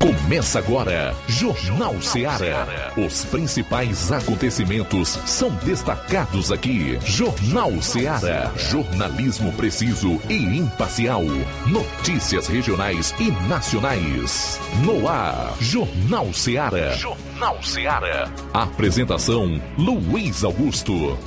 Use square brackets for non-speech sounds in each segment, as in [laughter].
Começa agora, Jornal Seara. Os principais acontecimentos são destacados aqui. Jornal Seara. Jornalismo preciso e imparcial. Notícias regionais e nacionais. No ar, Jornal Seara. Jornal Seara. Apresentação: Luiz Augusto.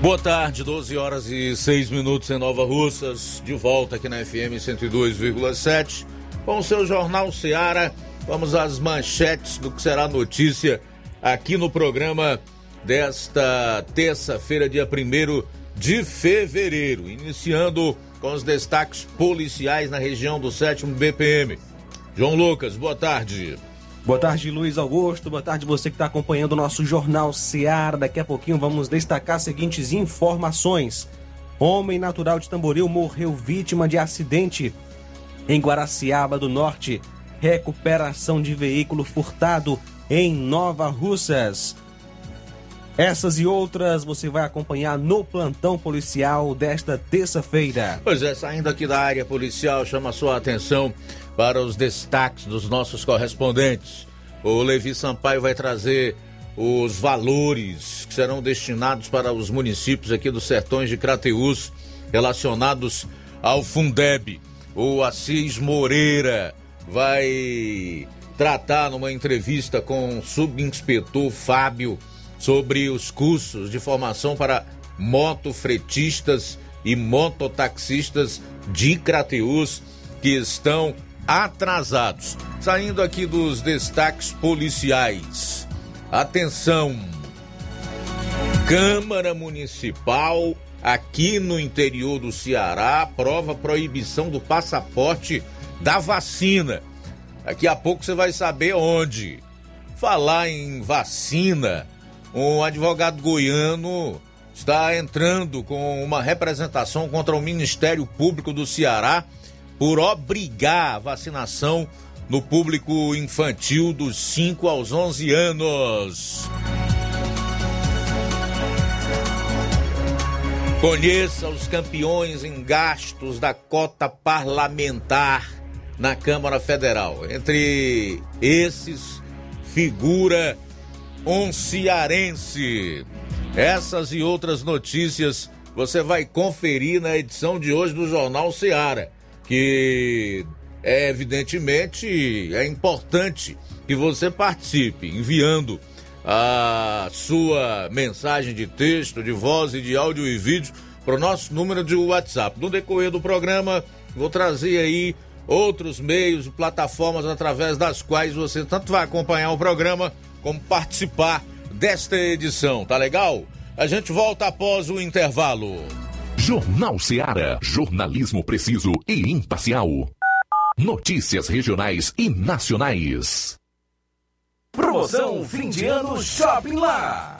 Boa tarde, 12 horas e 6 minutos em Nova Russas, de volta aqui na FM 102,7 com seu Jornal Seara. Vamos às manchetes do que será notícia aqui no programa desta terça-feira, dia 1 de fevereiro, iniciando com os destaques policiais na região do 7 BPM. João Lucas, boa tarde. Boa tarde, Luiz Augusto. Boa tarde, você que está acompanhando o nosso Jornal Seara. Daqui a pouquinho vamos destacar as seguintes informações. Homem natural de Tamboril morreu vítima de acidente em Guaraciaba do Norte. Recuperação de veículo furtado em Nova Russas. Essas e outras você vai acompanhar no plantão policial desta terça-feira. Pois é, saindo aqui da área policial, chama sua atenção para os destaques dos nossos correspondentes. O Levi Sampaio vai trazer os valores que serão destinados para os municípios aqui dos sertões de Crateús relacionados ao Fundeb. O Assis Moreira vai tratar numa entrevista com o subinspetor Fábio sobre os cursos de formação para motofretistas e mototaxistas de Crateus que estão atrasados. Saindo aqui dos destaques policiais. Atenção! Câmara Municipal aqui no interior do Ceará aprova proibição do passaporte da vacina. Daqui a pouco você vai saber onde. Falar em vacina, um advogado goiano está entrando com uma representação contra o Ministério Público do Ceará por obrigar a vacinação no público infantil dos 5 aos 11 anos. Conheça os campeões em gastos da cota parlamentar na Câmara Federal. Entre esses figura um cearense. Essas e outras notícias você vai conferir na edição de hoje do Jornal Seara, que é evidentemente é importante que você participe enviando a sua mensagem de texto, de voz e de áudio e vídeo para o nosso número de WhatsApp. No decorrer do programa, vou trazer aí outros meios, plataformas através das quais você tanto vai acompanhar o programa como participar desta edição, tá legal? A gente volta após o intervalo. Jornal Seara, jornalismo preciso e imparcial. Notícias regionais e nacionais. Promoção fim de ano Shopping Lá.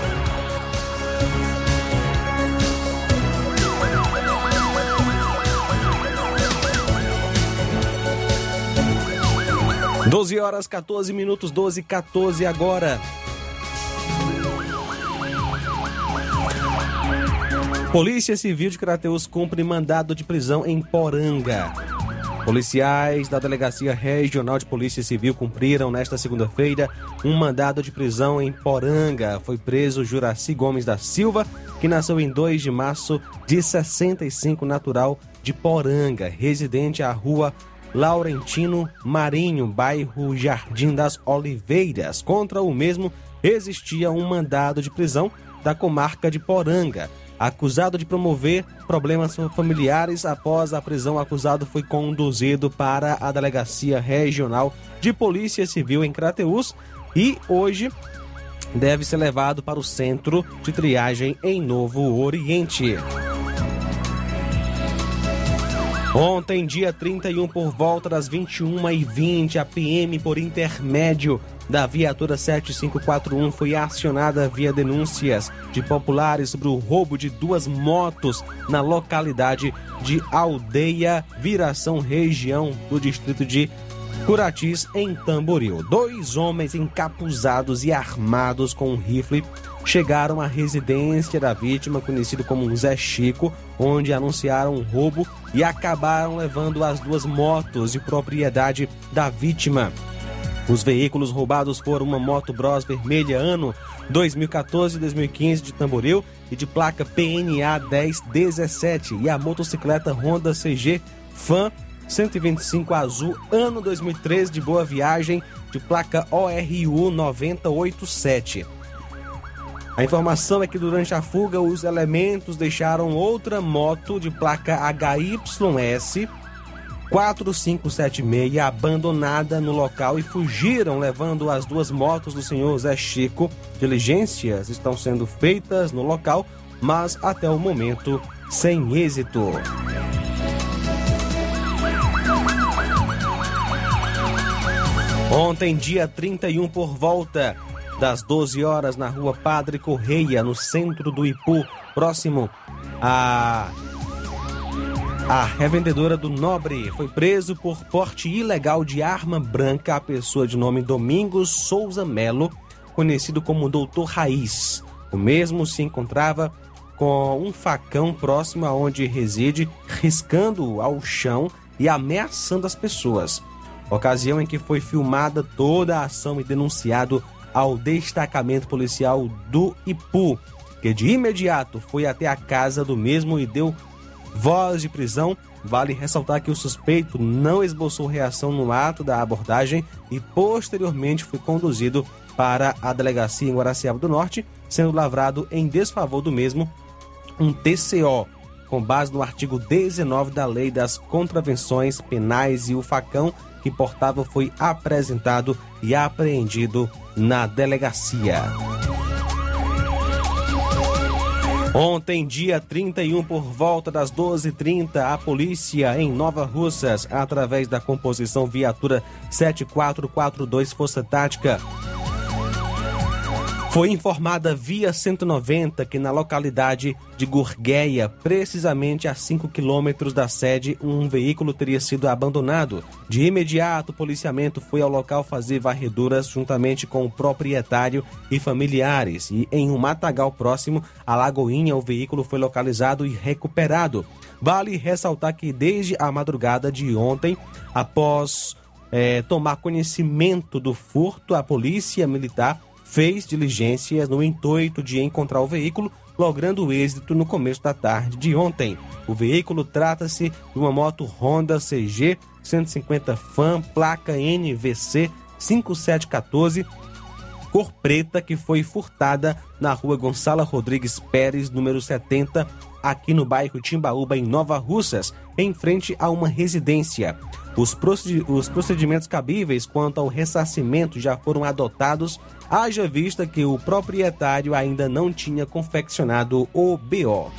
Doze horas 14 minutos, 12 14 agora. Polícia Civil de Crateus cumpre mandado de prisão em Poranga. Policiais da Delegacia Regional de Polícia Civil cumpriram nesta segunda-feira um mandado de prisão em Poranga. Foi preso Juraci Gomes da Silva, que nasceu em 2 de março de 65, natural de Poranga, residente à rua Laurentino Marinho, bairro Jardim das Oliveiras. Contra o mesmo existia um mandado de prisão da comarca de Poranga. Acusado de promover problemas familiares, após a prisão, o acusado foi conduzido para a Delegacia Regional de Polícia Civil em Crateús e hoje deve ser levado para o centro de triagem em Novo Oriente. Ontem, dia 31, por volta das 21h20, a PM, por intermédio da viatura 7541, foi acionada via denúncias de populares sobre o roubo de duas motos na localidade de Aldeia Viração, região do distrito de Curatis, em Tamboril. Dois homens encapuzados e armados com um rifle chegaram à residência da vítima, conhecido como Zé Chico, onde anunciaram um roubo e acabaram levando as duas motos de propriedade da vítima. Os veículos roubados foram uma moto Bros vermelha ano 2014 e 2015 de Tamboril e de placa PNA 1017 e a motocicleta Honda CG Fan 125 azul ano 2013 de Boa Viagem de placa ORU 9087. A informação é que durante a fuga os elementos deixaram outra moto de placa HYS 4576 abandonada no local e fugiram levando as duas motos do senhor Zé Chico. Diligências estão sendo feitas no local, mas até o momento sem êxito. Ontem, dia 31, por volta das 12 horas, na rua Padre Correia, no centro do Ipu, próximo a a revendedora do Nobre foi preso por porte ilegal de arma branca a pessoa de nome Domingos Souza Melo, conhecido como Doutor Raiz. O mesmo se encontrava com um facão próximo aonde reside, riscando ao chão e ameaçando as pessoas. Ocasião em que foi filmada toda a ação e denunciado ao destacamento policial do Ipu, que de imediato foi até a casa do mesmo e deu voz de prisão. Vale ressaltar que o suspeito não esboçou reação no ato da abordagem e posteriormente foi conduzido para a delegacia em Guaraciaba do Norte, sendo lavrado em desfavor do mesmo um TCO, com base no artigo 19 da Lei das Contravenções Penais e o facão que portava foi apresentado e apreendido na delegacia. Ontem, dia 31, por volta das 12h30, a polícia em Nova Russas, através da composição viatura 7442 Força Tática, foi informada via 190 que na localidade de Gurgueia, precisamente a 5 quilômetros da sede, um veículo teria sido abandonado. De imediato, o policiamento foi ao local fazer varreduras juntamente com o proprietário e familiares. E em um matagal próximo à Lagoinha, o veículo foi localizado e recuperado. Vale ressaltar que desde a madrugada de ontem, após é, tomar conhecimento do furto, a polícia militar fez diligências no intuito de encontrar o veículo, logrando êxito no começo da tarde de ontem. O veículo trata-se de uma moto Honda CG 150 Fan, placa NVC 5714, cor preta, que foi furtada na rua Gonçala Rodrigues Pérez, número 70, aqui no bairro Timbaúba, em Nova Russas, em frente a uma residência. Os procedimentos cabíveis quanto ao ressarcimento já foram adotados, haja vista que o proprietário ainda não tinha confeccionado o BO.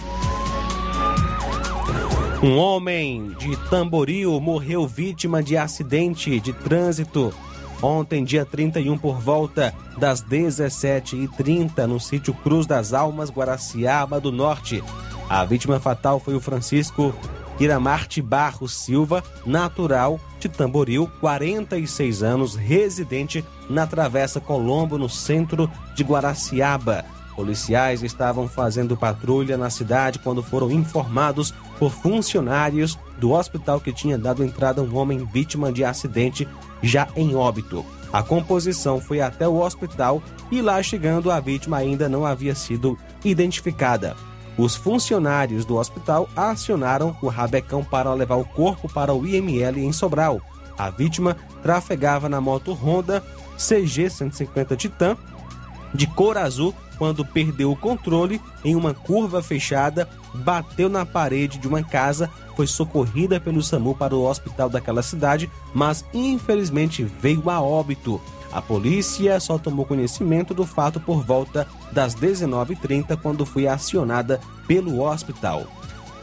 Um homem de Tamboril morreu vítima de acidente de trânsito ontem, dia 31, por volta das 17h30, no sítio Cruz das Almas, Guaraciaba do Norte. A vítima fatal foi o Francisco Iramarte Barros Silva, natural de Tamboril, 46 anos, residente na Travessa Colombo, no centro de Guaraciaba. Policiais estavam fazendo patrulha na cidade quando foram informados por funcionários do hospital que tinha dado entrada a um homem vítima de acidente já em óbito. A composição foi até o hospital e lá chegando a vítima ainda não havia sido identificada. Os funcionários do hospital acionaram o rabecão para levar o corpo para o IML em Sobral. A vítima trafegava na moto Honda CG 150 Titan de cor azul quando perdeu o controle em uma curva fechada, bateu na parede de uma casa, foi socorrida pelo SAMU para o hospital daquela cidade, mas infelizmente veio a óbito. A polícia só tomou conhecimento do fato por volta das 19h30, quando foi acionada pelo hospital.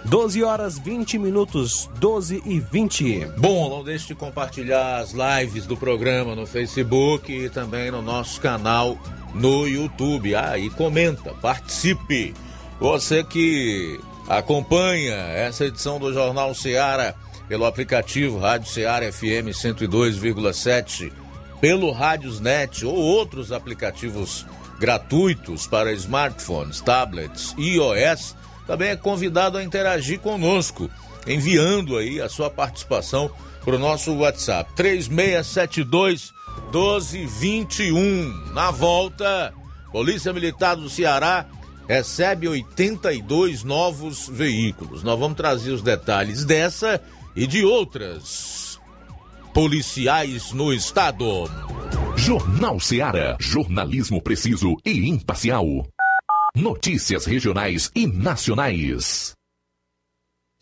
12 horas 20 minutos, 12 e 20. Bom, não deixe de compartilhar as lives do programa no Facebook e também no nosso canal no YouTube. Ah, e comenta, participe. Você que acompanha essa edição do Jornal Seara pelo aplicativo Rádio Seara FM 102,7 pelo Rádiosnet ou outros aplicativos gratuitos para smartphones, tablets e iOS, também é convidado a interagir conosco, enviando aí a sua participação para o nosso WhatsApp 3672 1221. Na volta, Polícia Militar do Ceará recebe 82 novos veículos. Nós vamos trazer os detalhes dessa e de outras policiais no estado. Jornal Seara. Jornalismo preciso e imparcial. Notícias regionais e nacionais.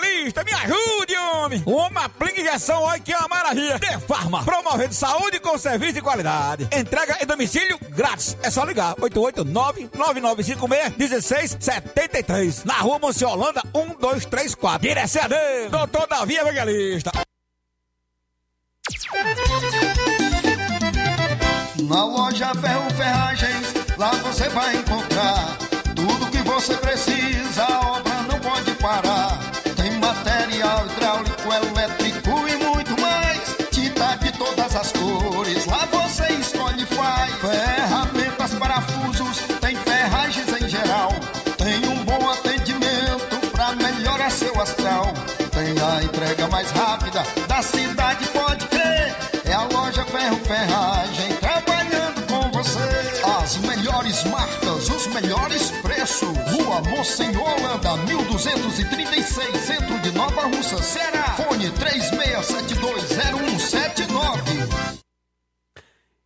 me ajude, homem. Uma aplica injeção, olha que é uma maravilha. De Farma, promovendo saúde com serviço de qualidade. Entrega em domicílio grátis. É só ligar, 889-9956-1673. Na rua Monsiolanda, 1234. Direção a doutor Davi Evangelista. Na loja Ferro Ferragens, lá você vai encontrar tudo que você precisa, Monsenhor Holanda, 1236, centro de Nova Russa, Ceará. Fone 36720179.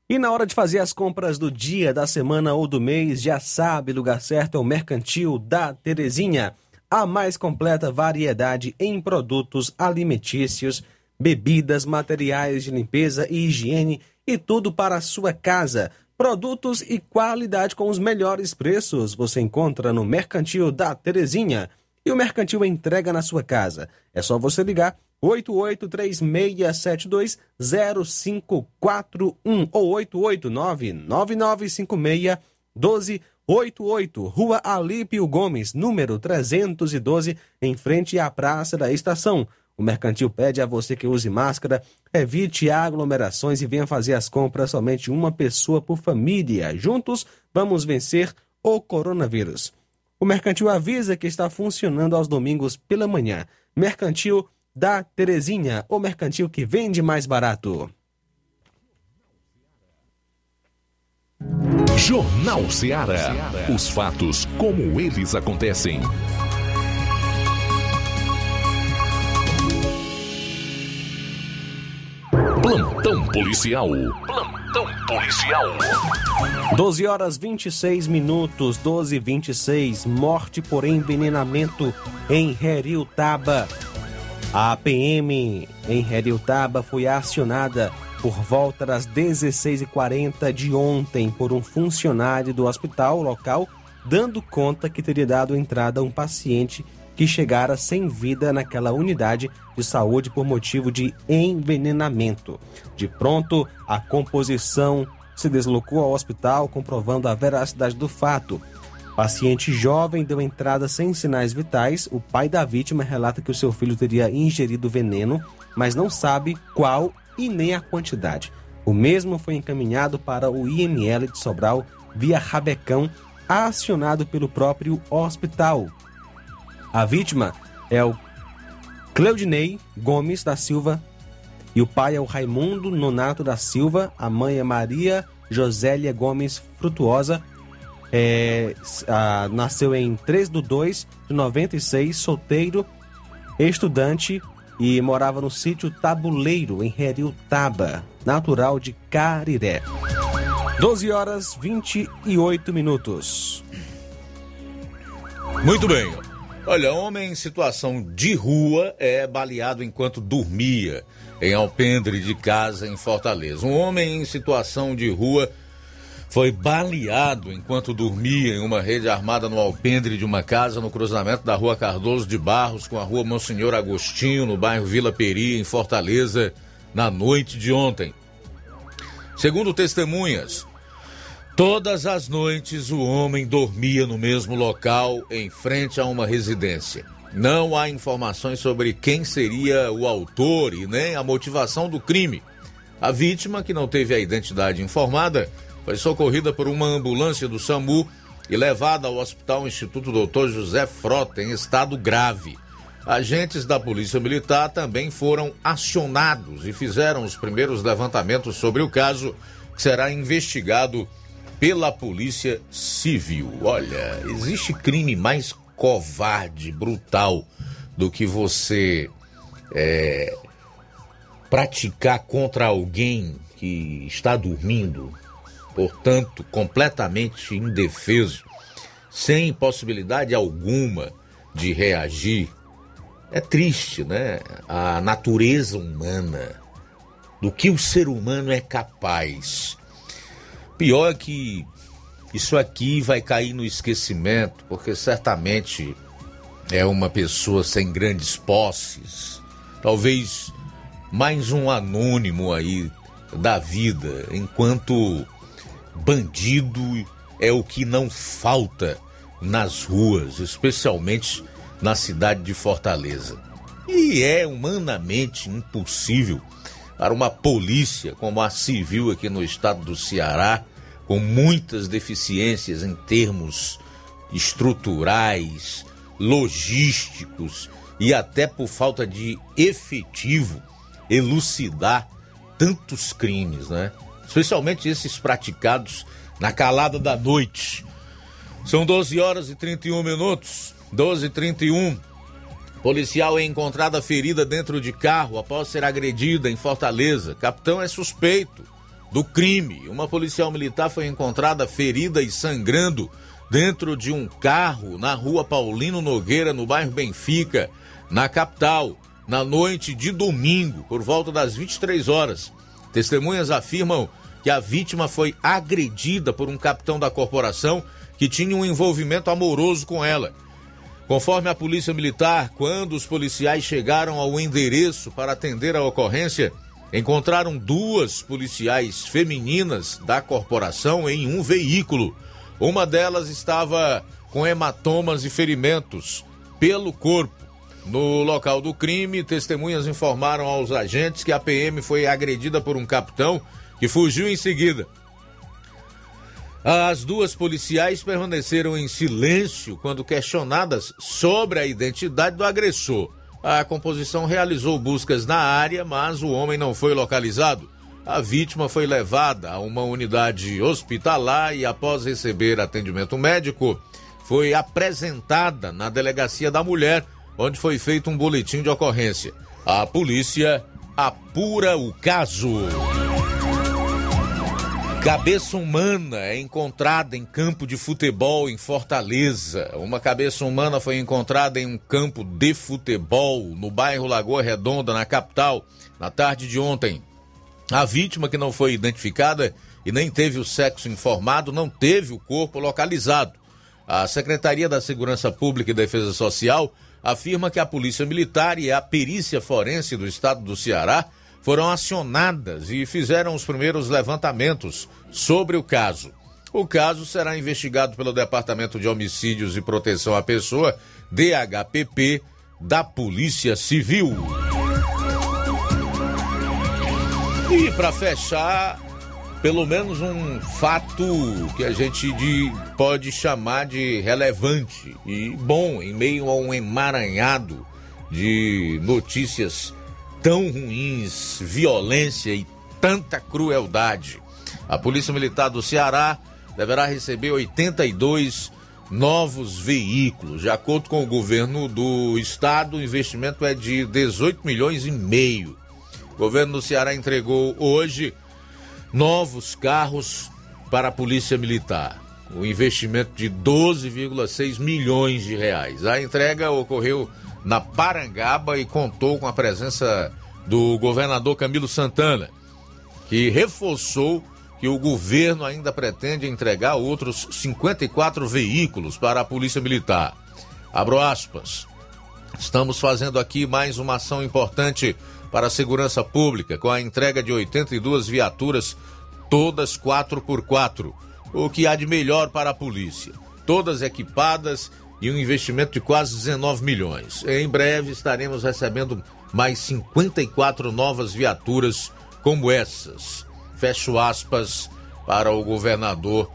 E na hora de fazer as compras do dia, da semana ou do mês, já sabe, lugar certo é o Mercantil da Terezinha. a mais completa variedade em produtos alimentícios, bebidas, materiais de limpeza e higiene e tudo para a sua casa. Produtos e qualidade com os melhores preços você encontra no Mercantil da Terezinha. E o Mercantil entrega na sua casa. É só você ligar 8836720541 ou 889-9956-1288, Rua Alípio Gomes, número 312, em frente à Praça da Estação. O Mercantil pede a você que use máscara, evite aglomerações e venha fazer as compras somente uma pessoa por família. Juntos, vamos vencer o coronavírus. O Mercantil avisa que está funcionando aos domingos pela manhã. Mercantil da Terezinha, o mercantil que vende mais barato. Jornal Ceará. Os fatos como eles acontecem. Plantão policial. Plantão policial. 12 horas 26 minutos, 12 e 26. Morte por envenenamento em Heriutaba. A PM em Heriutaba foi acionada por volta das 16h40 de ontem por um funcionário do hospital local, dando conta que teria dado entrada a um paciente que chegara sem vida naquela unidade de saúde por motivo de envenenamento. De pronto, a composição se deslocou ao hospital, comprovando a veracidade do fato. Paciente jovem deu entrada sem sinais vitais. O pai da vítima relata que o seu filho teria ingerido veneno, mas não sabe qual e nem a quantidade. O mesmo foi encaminhado para o IML de Sobral via Rabecão, acionado pelo próprio hospital. A vítima é o Cleudinei Gomes da Silva e o pai é o Raimundo Nonato da Silva, a mãe é Maria Josélia Gomes Frutuosa é, a, nasceu em 3 de 2 de 96, solteiro, estudante e morava no sítio Tabuleiro, em Heriutaba, natural de Cariré. 12 horas 28 minutos. Muito bem. Olha, homem em situação de rua é baleado enquanto dormia em alpendre de casa em Fortaleza. Um homem em situação de rua foi baleado enquanto dormia em uma rede armada no alpendre de uma casa no cruzamento da rua Cardoso de Barros com a rua Monsenhor Agostinho, no bairro Vila Peri, em Fortaleza, na noite de ontem. Segundo testemunhas, todas as noites o homem dormia no mesmo local, em frente a uma residência. Não há informações sobre quem seria o autor e nem a motivação do crime. A vítima, que não teve a identidade informada, foi socorrida por uma ambulância do SAMU e levada ao Hospital Instituto Dr. José Frota em estado grave. Agentes da Polícia Militar também foram acionados e fizeram os primeiros levantamentos sobre o caso, que será investigado pela Polícia Civil. Olha, existe crime mais covarde, brutal, do que você é, praticar contra alguém que está dormindo, portanto, completamente indefeso, sem possibilidade alguma de reagir. É triste, né? A natureza humana, do que o ser humano é capaz. Pior é que isso aqui vai cair no esquecimento, porque certamente é uma pessoa sem grandes posses, talvez mais um anônimo aí da vida, enquanto bandido é o que não falta nas ruas, especialmente na cidade de Fortaleza. E é humanamente impossível para uma polícia como a civil aqui no estado do Ceará, com muitas deficiências em termos estruturais, logísticos e até por falta de efetivo, elucidar tantos crimes, né? especialmente esses praticados na calada da noite. São 12 horas e 31 minutos, 12 e 31. Policial é encontrada ferida dentro de carro após ser agredida em Fortaleza. Capitão é suspeito do crime. Uma policial militar foi encontrada ferida e sangrando dentro de um carro na rua Paulino Nogueira, no bairro Benfica, na capital, na noite de domingo, por volta das 23 horas. Testemunhas afirmam que a vítima foi agredida por um capitão da corporação que tinha um envolvimento amoroso com ela. Conforme a Polícia Militar, quando os policiais chegaram ao endereço para atender a ocorrência, encontraram duas policiais femininas da corporação em um veículo. Uma delas estava com hematomas e ferimentos pelo corpo. No local do crime, testemunhas informaram aos agentes que a PM foi agredida por um capitão que fugiu em seguida. As duas policiais permaneceram em silêncio quando questionadas sobre a identidade do agressor. A composição realizou buscas na área, mas o homem não foi localizado. A vítima foi levada a uma unidade hospitalar e, após receber atendimento médico, foi apresentada na delegacia da mulher, onde foi feito um boletim de ocorrência. A polícia apura o caso. Cabeça humana é encontrada em campo de futebol em Fortaleza. Uma cabeça humana foi encontrada em um campo de futebol no bairro Lagoa Redonda, na capital, na tarde de ontem. A vítima, que não foi identificada e nem teve o sexo informado, não teve o corpo localizado. A Secretaria da Segurança Pública e Defesa Social afirma que a Polícia Militar e a Perícia Forense do Estado do Ceará foram acionadas e fizeram os primeiros levantamentos sobre o caso. O caso será investigado pelo Departamento de Homicídios e Proteção à Pessoa, DHPP, da Polícia Civil. E para fechar, pelo menos um fato que a gente de, pode chamar de relevante e bom em meio a um emaranhado de notícias tão ruins, violência e tanta crueldade. A Polícia Militar do Ceará deverá receber 82 novos veículos. De acordo com o governo do estado, o investimento é de 18 milhões e meio. O governo do Ceará entregou hoje novos carros para a Polícia Militar. O investimento de 12,6 milhões de reais. A entrega ocorreu na Parangaba e contou com a presença do governador Camilo Santana, que reforçou que o governo ainda pretende entregar outros 54 veículos para a Polícia Militar. Abro aspas. Estamos fazendo aqui mais uma ação importante para a segurança pública, com a entrega de 82 viaturas, todas 4x4, o que há de melhor para a polícia. Todas equipadas e um investimento de quase 19 milhões. Em breve estaremos recebendo mais 54 novas viaturas como essas. Fecho aspas para o governador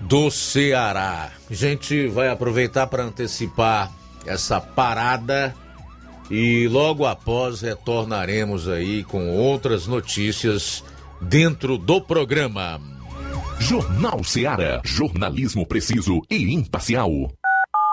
do Ceará. A gente vai aproveitar para antecipar essa parada e logo após retornaremos aí com outras notícias dentro do programa. Jornal Ceará, jornalismo preciso e imparcial.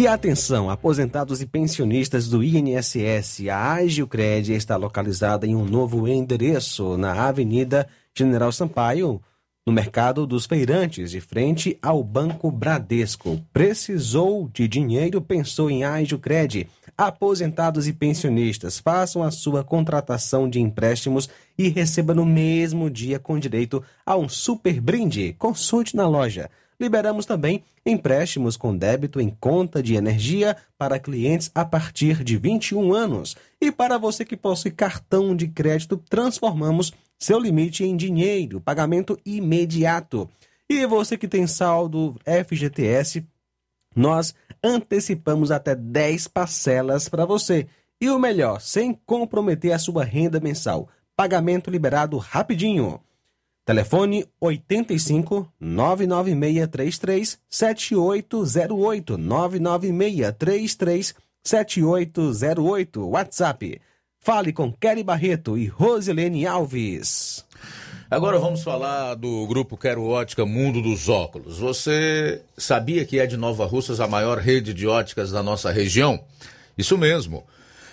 E atenção, aposentados e pensionistas do INSS, a Agiocred está localizada em um novo endereço na Avenida General Sampaio, no Mercado dos Feirantes, de frente ao Banco Bradesco. Precisou de dinheiro, pensou em Agiocred. Aposentados e pensionistas, façam a sua contratação de empréstimos e receba no mesmo dia com direito a um super brinde. Consulte na loja. Liberamos também empréstimos com débito em conta de energia para clientes a partir de 21 anos. E para você que possui cartão de crédito, transformamos seu limite em dinheiro, pagamento imediato. E você que tem saldo FGTS, nós antecipamos até 10 parcelas para você. E o melhor, sem comprometer a sua renda mensal. Pagamento liberado rapidinho. Telefone 85 99633 7808 99633 7808 WhatsApp. Fale com Kelly Barreto e Rosilene Alves. Agora vamos falar do grupo Quero Ótica Mundo dos Óculos. Você sabia que é de Nova Russas a maior rede de óticas da nossa região? Isso mesmo.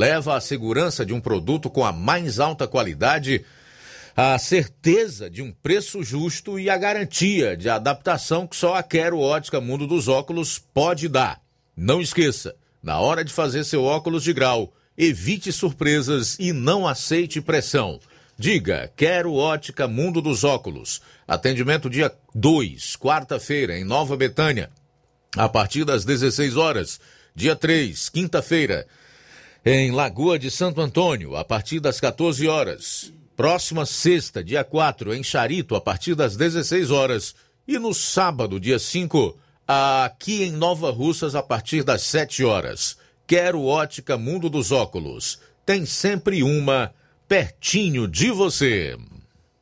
leva a segurança de um produto com a mais alta qualidade, a certeza de um preço justo e a garantia de adaptação que só a Quero Ótica Mundo dos Óculos pode dar. Não esqueça, na hora de fazer seu óculos de grau, evite surpresas e não aceite pressão. Diga, quero ótica Mundo dos Óculos. Atendimento dia 2, quarta-feira, em Nova Betânia, a partir das 16 horas. Dia 3, quinta-feira, em Lagoa de Santo Antônio, a partir das 14 horas. Próxima sexta, dia 4, em Charito, a partir das 16 horas. E no sábado, dia 5, aqui em Nova Russas, a partir das 7 horas. Quero ótica Mundo dos Óculos. Tem sempre uma pertinho de você.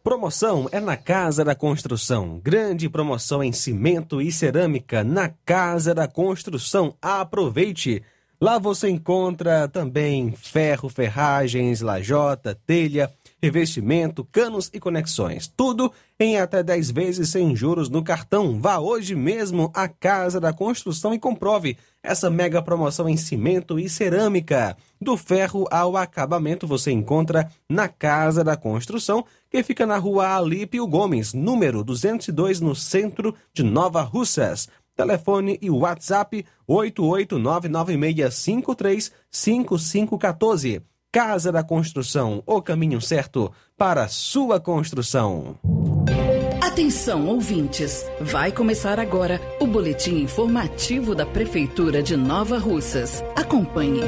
Promoção é na Casa da Construção. Grande promoção em cimento e cerâmica na Casa da Construção. Aproveite! Lá você encontra também ferro, ferragens, lajota, telha, revestimento, canos e conexões. Tudo em até 10 vezes sem juros no cartão. Vá hoje mesmo à Casa da Construção e comprove essa mega promoção em cimento e cerâmica. Do ferro ao acabamento você encontra na Casa da Construção, que fica na rua Alípio Gomes, número 202, no centro de Nova Russas. Telefone e WhatsApp 88996535514. Casa da Construção, o caminho certo para sua construção. Atenção, ouvintes! Vai começar agora o boletim informativo da Prefeitura de Nova Russas. Acompanhe.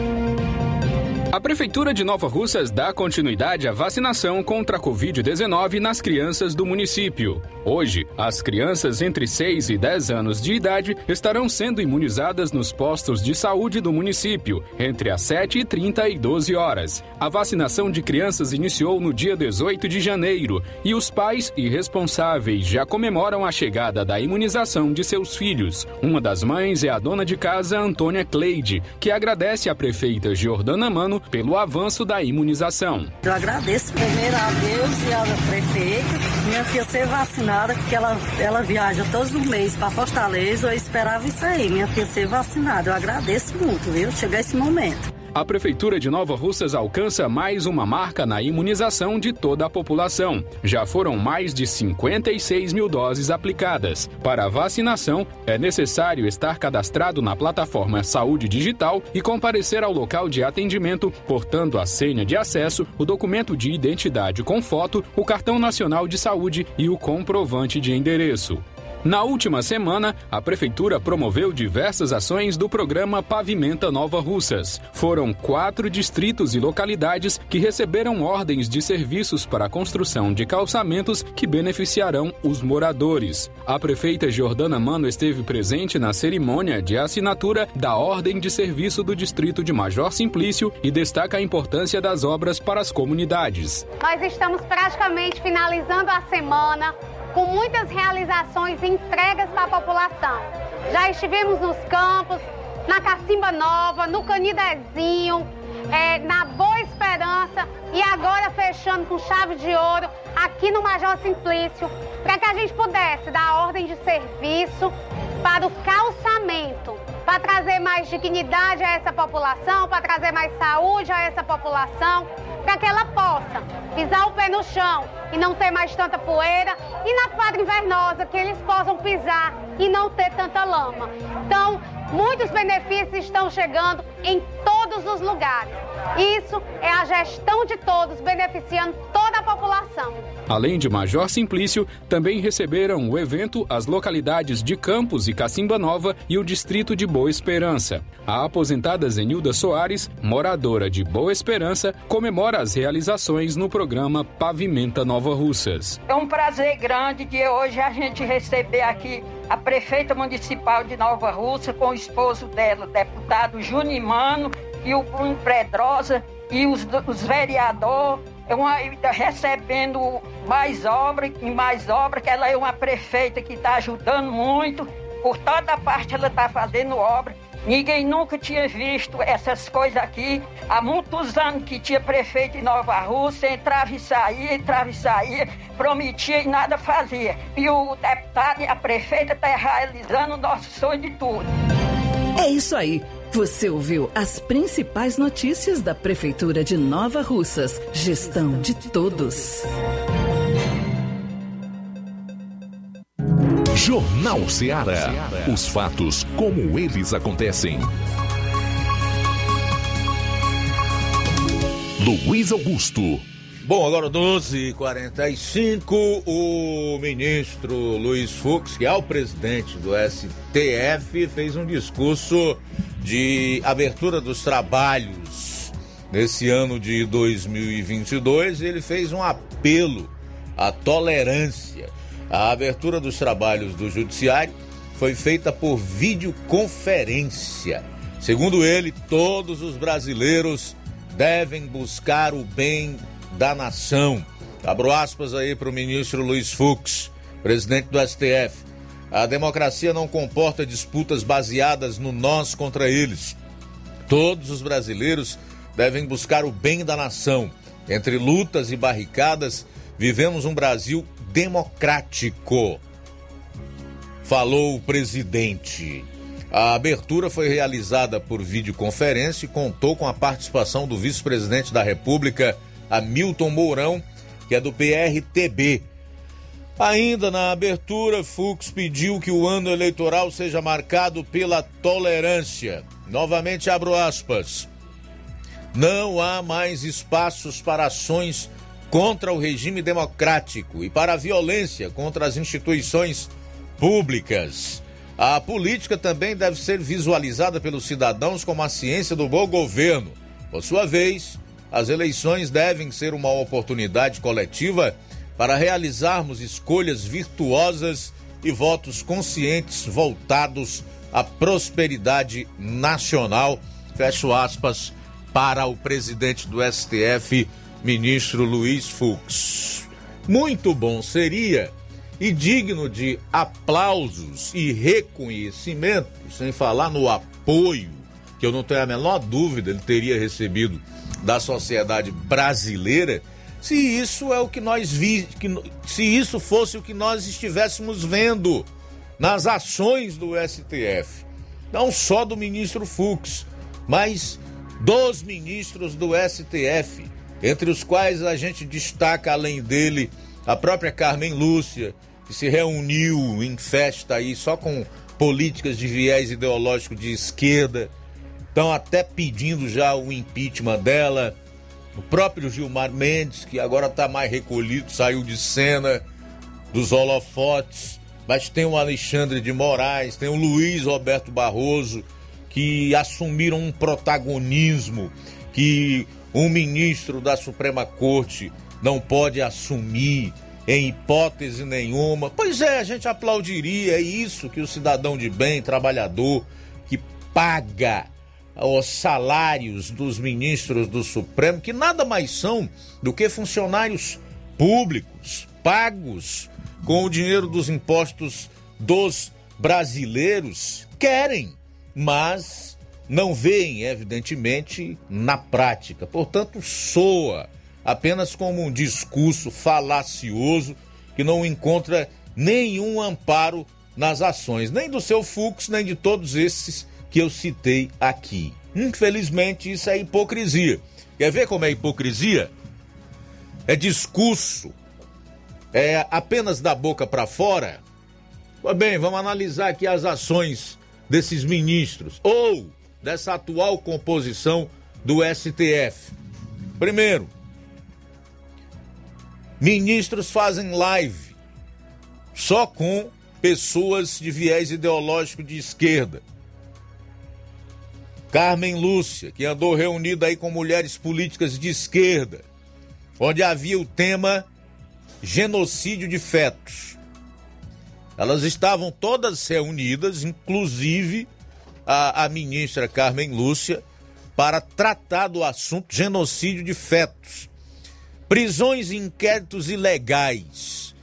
A Prefeitura de Nova Russas dá continuidade à vacinação contra a Covid-19 nas crianças do município. Hoje, as crianças entre 6 e 10 anos de idade estarão sendo imunizadas nos postos de saúde do município, entre as 7h30 e 12 horas. A vacinação de crianças iniciou no dia 18 de janeiro e os pais e responsáveis já comemoram a chegada da imunização de seus filhos. Uma das mães é a dona de casa Antônia Cleide, que agradece à prefeita Jordana Mano pelo avanço da imunização. Eu agradeço primeiro a Deus e ao prefeito, minha filha ser vacinada, porque ela, ela viaja todos os meses para Fortaleza, eu esperava isso aí, minha filha ser vacinada. Eu agradeço muito, viu? Chegar esse momento. A Prefeitura de Nova Russas alcança mais uma marca na imunização de toda a população. Já foram mais de 56 mil doses aplicadas. Para a vacinação, é necessário estar cadastrado na plataforma Saúde Digital e comparecer ao local de atendimento, portando a senha de acesso, o documento de identidade com foto, o cartão nacional de saúde e o comprovante de endereço. Na última semana, a Prefeitura promoveu diversas ações do programa Pavimenta Nova Russas. Foram quatro distritos e localidades que receberam ordens de serviços para a construção de calçamentos que beneficiarão os moradores. A prefeita Jordana Mano esteve presente na cerimônia de assinatura da Ordem de Serviço do Distrito de Major Simplício e destaca a importância das obras para as comunidades. Nós estamos praticamente finalizando a semana com muitas realizações e entregas para a população. Já estivemos nos campos, na Cacimba Nova, no Canidezinho, é, na Boa Esperança e agora fechando com chave de ouro aqui no Major Simplício, para que a gente pudesse dar ordem de serviço para o calçamento, para trazer mais dignidade a essa população, para trazer mais saúde a essa população, para que ela possa pisar o pé no chão e não ter mais tanta poeira, e na quadra invernosa que eles possam pisar e não ter tanta lama. Então, muitos benefícios estão chegando em todos os lugares. Isso é a gestão de todos, beneficiando toda a população. Além de Major Simplício, também receberam o evento as localidades de Campos e Cacimba Nova e o distrito de Boa Esperança. A aposentada Zenilda Soares, moradora de Boa Esperança, comemora as realizações no programa Pavimenta Nova Russas. É um prazer grande de hoje a gente receber aqui a prefeita municipal de Nova Russa com o esposo dela, o deputado Junimano e o Bruno Pedrosa e os, os vereadores recebendo mais obra e mais obra, que ela é uma prefeita que está ajudando muito, por toda parte ela está fazendo obra. Ninguém nunca tinha visto essas coisas aqui. Há muitos anos que tinha prefeito em Nova Rússia, entrava e saía, entrava e saía, prometia e nada fazia. E o deputado e a prefeita estão tá realizando o nosso sonho de tudo. É isso aí. Você ouviu as principais notícias da Prefeitura de Nova Russas. Gestão de todos. Jornal Ceará. Os fatos como eles acontecem. Luiz Augusto. Bom, agora 12h45, o ministro Luiz Fux, que é o presidente do STF, fez um discurso de abertura dos trabalhos nesse ano de 2022. Ele fez um apelo à tolerância. A abertura dos trabalhos do Judiciário foi feita por videoconferência. Segundo ele, todos os brasileiros devem buscar o bem da nação. Abro aspas aí para o ministro Luiz Fux, presidente do STF. A democracia não comporta disputas baseadas no nós contra eles. Todos os brasileiros devem buscar o bem da nação. Entre lutas e barricadas, vivemos um Brasil democrático. Falou o presidente. A abertura foi realizada por videoconferência e contou com a participação do vice-presidente da República, Hamilton Mourão, que é do PRTB, Ainda na abertura, Fux pediu que o ano eleitoral seja marcado pela tolerância. Novamente abro aspas. Não há mais espaços para ações contra o regime democrático e para a violência contra as instituições públicas. A política também deve ser visualizada pelos cidadãos como a ciência do bom governo. Por sua vez, as eleições devem ser uma oportunidade coletiva para realizarmos escolhas virtuosas e votos conscientes voltados à prosperidade nacional. Fecho aspas para o presidente do STF, ministro Luiz Fux. Muito bom seria e digno de aplausos e reconhecimento, sem falar no apoio, que eu não tenho a menor dúvida ele teria recebido da sociedade brasileira, se isso é o que nós vi, que, se isso fosse o que nós estivéssemos vendo nas ações do STF, não só do ministro Fux, mas dos ministros do STF, entre os quais a gente destaca, além dele, a própria Carmen Lúcia, que se reuniu em festa aí só com políticas de viés ideológico de esquerda, estão até pedindo já o impeachment dela. O próprio Gilmar Mendes, que agora está mais recolhido, saiu de cena dos holofotes. Mas tem o Alexandre de Moraes, tem o Luiz Roberto Barroso, que assumiram um protagonismo que um ministro da Suprema Corte não pode assumir em hipótese nenhuma. Pois é, a gente aplaudiria, é isso que o cidadão de bem, trabalhador, que paga os salários dos ministros do Supremo, que nada mais são do que funcionários públicos, pagos com o dinheiro dos impostos dos brasileiros, querem mas não veem, evidentemente, na prática. Portanto, soa apenas como um discurso falacioso que não encontra nenhum amparo nas ações, nem do seu Fux, nem de todos esses que eu citei aqui. Infelizmente, isso é hipocrisia. Quer ver como é hipocrisia? É discurso, é apenas da boca para fora. Bem, vamos analisar aqui as ações desses ministros ou dessa atual composição do STF. Primeiro, ministros fazem live só com pessoas de viés ideológico de esquerda. Carmen Lúcia, que andou reunida aí com mulheres políticas de esquerda, onde havia o tema genocídio de fetos. Elas estavam todas reunidas, inclusive a, a ministra Carmen Lúcia, para tratar do assunto genocídio de fetos. Prisões e inquéritos ilegais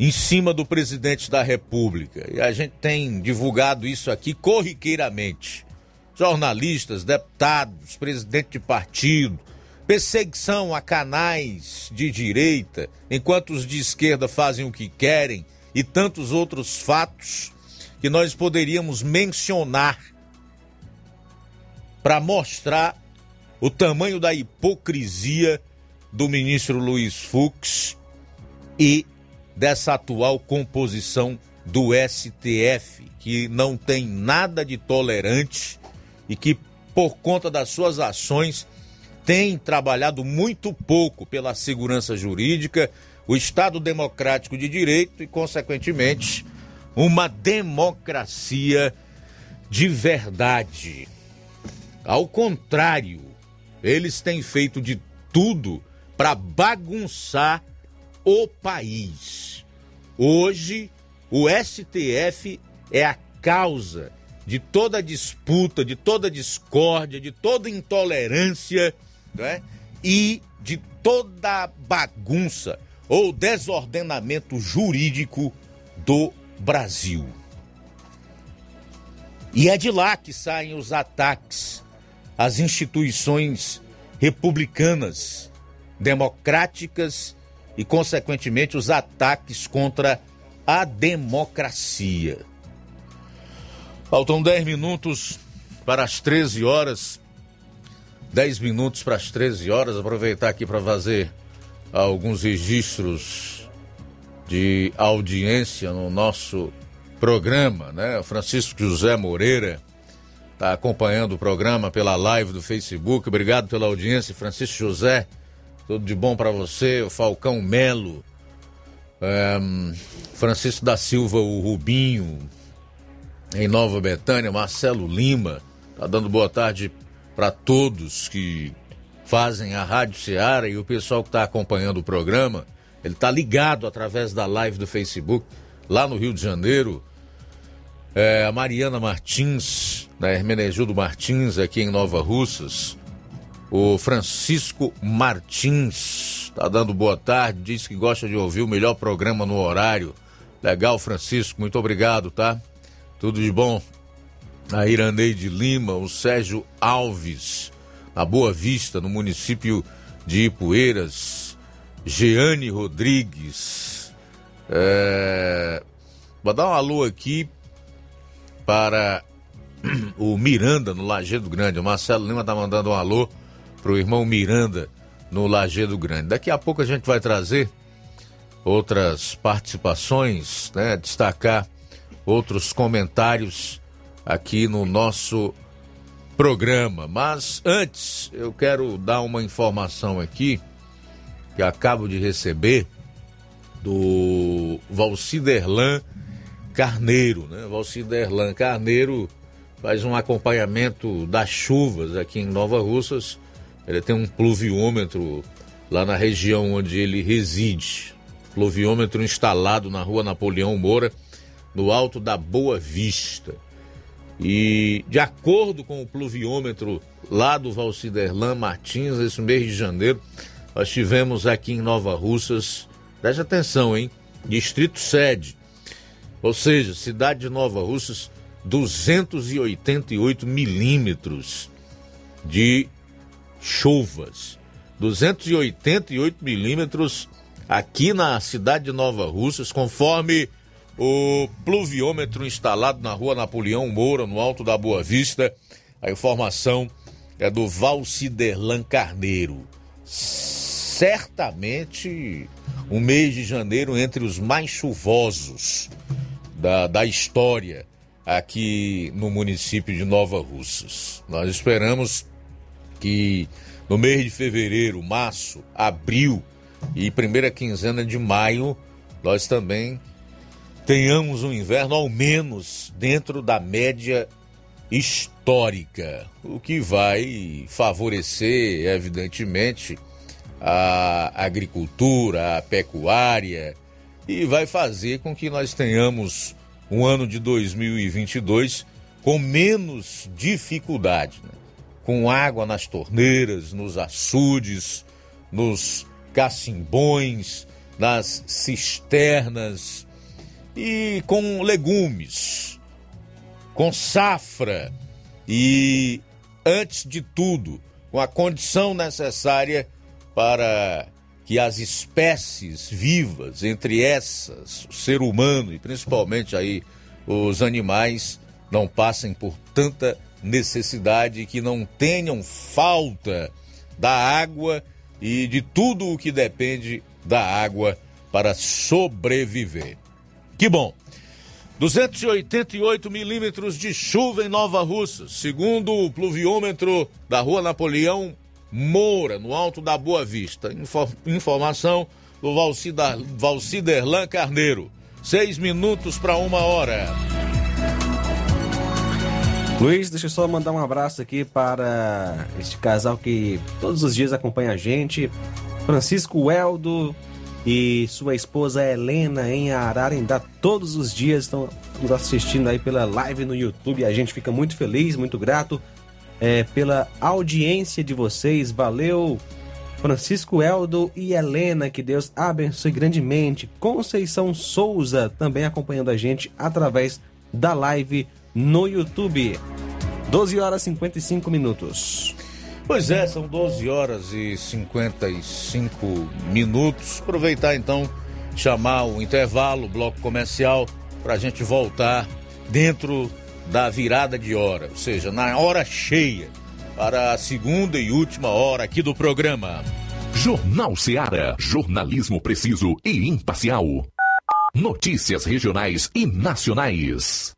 em cima do presidente da República. E a gente tem divulgado isso aqui corriqueiramente. Jornalistas, deputados, presidente de partido, perseguição a canais de direita, enquanto os de esquerda fazem o que querem e tantos outros fatos que nós poderíamos mencionar para mostrar o tamanho da hipocrisia do ministro Luiz Fux e dessa atual composição do STF, que não tem nada de tolerante e que, por conta das suas ações, tem trabalhado muito pouco pela segurança jurídica, o Estado democrático de direito e, consequentemente, uma democracia de verdade. Ao contrário, eles têm feito de tudo para bagunçar o país. Hoje, o STF é a causa de toda disputa, de toda discórdia, de toda intolerância né? e de toda bagunça ou desordenamento jurídico do Brasil. E é de lá que saem os ataques às instituições republicanas, democráticas e, consequentemente, os ataques contra a democracia. Faltam 10 minutos para as 13 horas. 10 minutos para as 13 horas. Aproveitar aqui para fazer alguns registros de audiência no nosso programa, né? Francisco José Moreira está acompanhando o programa pela live do Facebook. Obrigado pela audiência, Francisco José. Tudo de bom para você, o Falcão Melo. É, Francisco da Silva, o Rubinho, em Nova Betânia, Marcelo Lima, tá dando boa tarde para todos que fazem a Rádio Ceará e o pessoal que está acompanhando o programa. Ele está ligado através da live do Facebook, lá no Rio de Janeiro. É, a Mariana Martins, da Hermenegildo Martins, aqui em Nova Russas. O Francisco Martins está dando boa tarde, diz que gosta de ouvir o melhor programa no horário. Legal, Francisco, muito obrigado, tá? Tudo de bom. A Iraneide Lima, o Sérgio Alves, na Boa Vista, no município de Ipueiras. Jeane Rodrigues. É... Vou dar um alô aqui para [clears throat] o Miranda, no Lajeado Grande. O Marcelo Lima tá mandando um alô pro irmão Miranda, no Lajeado Grande. Daqui a pouco a gente vai trazer outras participações, né? Destacar outros comentários aqui no nosso programa. Mas antes, eu quero dar uma informação aqui que acabo de receber do Valciderlan Carneiro, né? Valciderlan Carneiro faz um acompanhamento das chuvas aqui em Nova Russas. Ele tem um pluviômetro lá na região onde ele reside. Pluviômetro instalado na rua Napoleão Moura, no alto da Boa Vista. E de acordo com o pluviômetro lá do Valciderlan Martins, esse mês de janeiro, nós tivemos aqui em Nova Russas, preste atenção, hein? Distrito sede, ou seja, cidade de Nova Russas, 288 milímetros de chuvas. 288 milímetros aqui na cidade de Nova Russas, conforme o pluviômetro instalado na rua Napoleão Moura, no alto da Boa Vista. A informação é do Valciderlan Carneiro. Certamente um mês de janeiro entre os mais chuvosos da, da história aqui no município de Nova Russas. Nós esperamos que no mês de fevereiro, março, abril e primeira quinzena de maio, nós também tenhamos um inverno ao menos dentro da média histórica, o que vai favorecer, evidentemente, a agricultura, a pecuária e vai fazer com que nós tenhamos um ano de 2022 com menos dificuldade, né? com água nas torneiras, nos açudes, nos cacimbões, nas cisternas, e com legumes, com safra e, antes de tudo, com a condição necessária para que as espécies vivas, entre essas, o ser humano e principalmente aí os animais, não passem por tanta necessidade que não tenham falta da água e de tudo o que depende da água para sobreviver. Que bom. 288 milímetros de chuva em Nova Russa, segundo o pluviômetro da Rua Napoleão Moura, no alto da Boa Vista. informação do Valciderlan Carneiro. Seis minutos para uma hora. Luiz, deixa eu só mandar um abraço aqui para este casal que todos os dias acompanha a gente. Francisco Eldo e sua esposa Helena em Ararendá todos os dias estão nos assistindo aí pela live no YouTube. A gente fica muito feliz, muito grato é, pela audiência de vocês. Valeu, Francisco Eldo e Helena, que Deus abençoe grandemente. Conceição Souza também acompanhando a gente através da live no YouTube. 12 horas e 55 minutos. Pois é, são 12 horas e 55 minutos. Aproveitar então, chamar o intervalo, o bloco comercial, para a gente voltar dentro da virada de hora, ou seja, na hora cheia, para a segunda e última hora aqui do programa. Jornal Seara. Jornalismo preciso e imparcial. Notícias regionais e nacionais.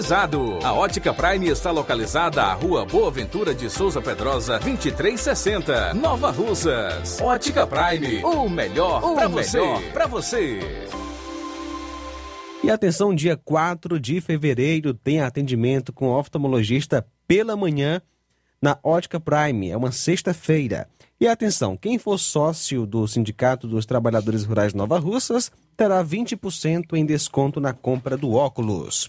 A Ótica Prime está localizada à Rua Boa Ventura de Souza Pedrosa, 2360, Nova Russas. Ótica Prime, o melhor para você. Pra você. E atenção, dia 4 de fevereiro tem atendimento com oftalmologista pela manhã na Ótica Prime. É uma sexta-feira. E atenção, quem for sócio do Sindicato dos Trabalhadores Rurais Nova Russas terá 20% em desconto na compra do óculos.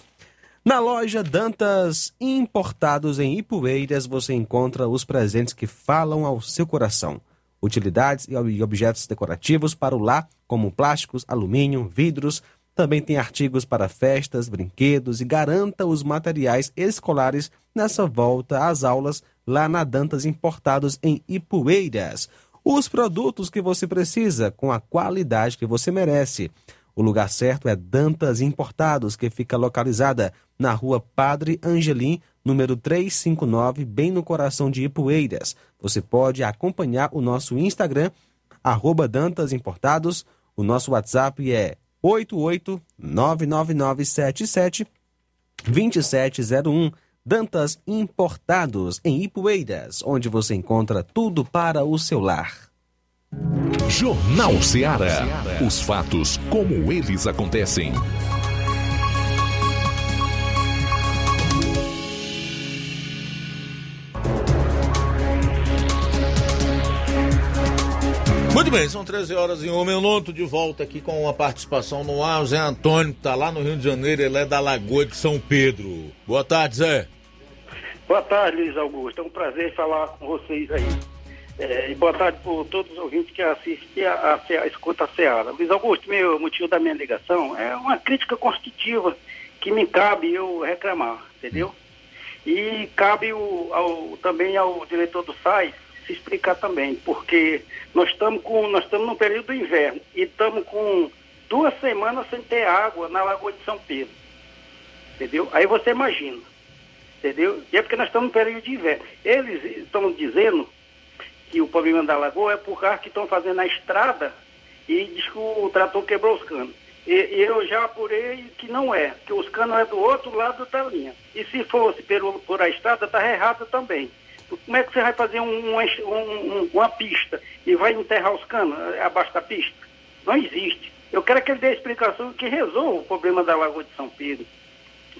Na loja Dantas Importados em Ipueiras você encontra os presentes que falam ao seu coração. utilidades e objetos decorativos para o lar, como plásticos, alumínio, vidros. Também tem artigos para festas, brinquedos e garanta os materiais escolares nessa volta às aulas lá na Dantas Importados em Ipueiras. Os produtos que você precisa com a qualidade que você merece. O lugar certo é Dantas Importados, que fica localizada na rua Padre Angelim, número 359, bem no coração de Ipueiras. Você pode acompanhar o nosso Instagram, arroba Dantas Importados. O nosso WhatsApp é 8899977 2701. Dantas Importados, em Ipueiras, onde você encontra tudo para o seu lar. Jornal Ceará. Os fatos como eles acontecem. Muito bem, são 13 horas e um minuto de volta aqui com uma participação no ar. O Zé Antônio, que está lá no Rio de Janeiro, ele é da Lagoa de São Pedro. Boa tarde, Zé. Boa tarde, Luiz Augusto. É um prazer falar com vocês aí. É, e boa tarde por todos os ouvintes que assistem a, a, a, escuta a Seara. Luiz Augusto, meu motivo da minha ligação é uma crítica construtiva que me cabe eu reclamar, entendeu? E cabe o, ao, também ao diretor do SAI se explicar também, porque nós estamos estamos no período do inverno e estamos com duas semanas sem ter água na Lagoa de São Pedro. Entendeu? Aí você imagina. Entendeu? E é porque nós estamos no período de inverno. Eles estão dizendo que o problema da lagoa é por causa que estão fazendo a estrada e diz que o trator quebrou os canos. E, eu já apurei que não é, que os canos é do outro lado da linha. E se fosse por, por a estrada, está errado também. Como é que você vai fazer um, um, um, uma pista e vai enterrar os canos abaixo da pista? Não existe. Eu quero que ele dê a explicação que resolva o problema da Lagoa de São Pedro.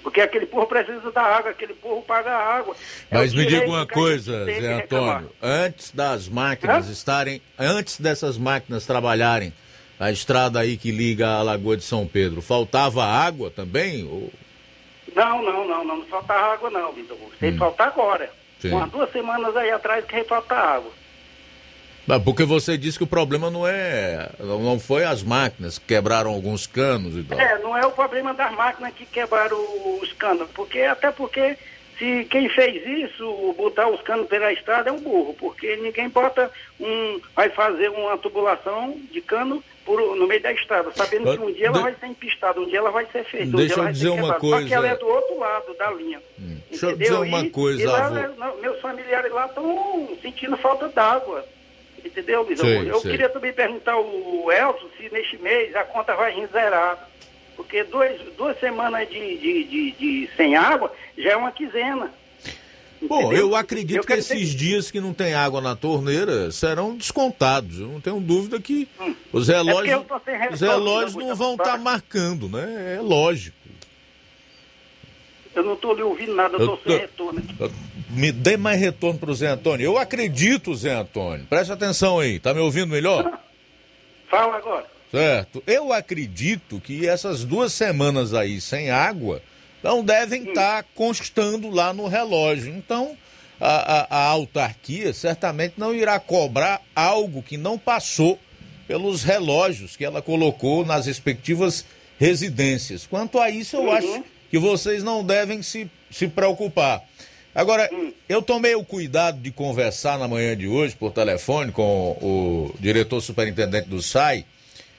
Porque aquele povo precisa da água, aquele povo paga a água. É Mas é me diga uma coisa, Zé Antônio, antes das máquinas Hã? estarem, antes dessas máquinas trabalharem, a estrada aí que liga a Lagoa de São Pedro, faltava água também? Ou... Não, não, não, não, não faltava água não, Vitor Augusto. Tem hum. que faltar agora. Sim. Umas duas semanas aí atrás que falta água. Porque você disse que o problema não é. Não foi as máquinas que quebraram alguns canos e tal. É, não é o problema das máquinas que quebraram os canos. Porque, até porque se quem fez isso, botar os canos pela estrada, é um burro. Porque ninguém bota um. vai fazer uma tubulação de cano por, no meio da estrada, sabendo que um dia ela vai ser empistada, um dia ela vai ser feita. Deixa um eu dizer uma coisa. Só que ela é do outro lado da linha. Hum. Deixa eu dizer uma e, coisa, e lá, Meus familiares lá estão sentindo falta d'água. Entendeu, Luiz? Sei, eu sei. queria também perguntar ao Elton se neste mês a conta vai vir zerada. Porque dois, duas semanas de, de, de, de sem água já é uma quinzena. Bom, Entendeu? eu acredito Eu que esses dias que não tem água na torneira serão descontados. Eu não tenho dúvida que os É porque relógios, eu sem os relógios não vão tá? estar marcando, né? É lógico. Eu não estou lhe ouvindo nada, eu Eu estou sem retorno aqui. Me dê mais retorno para o Zé Antônio. Eu acredito, Zé Antônio. Presta atenção aí. Tá me ouvindo melhor? [laughs] Fala agora. Certo. Eu acredito que essas duas semanas aí sem água não devem estar constando lá no relógio. Então, a, a- a autarquia certamente não irá cobrar algo que não passou pelos relógios que ela colocou nas respectivas residências. Quanto a isso, eu acho que vocês não devem se, se preocupar. Agora, eu tomei o cuidado de conversar na manhã de hoje por telefone com o diretor superintendente do SAI,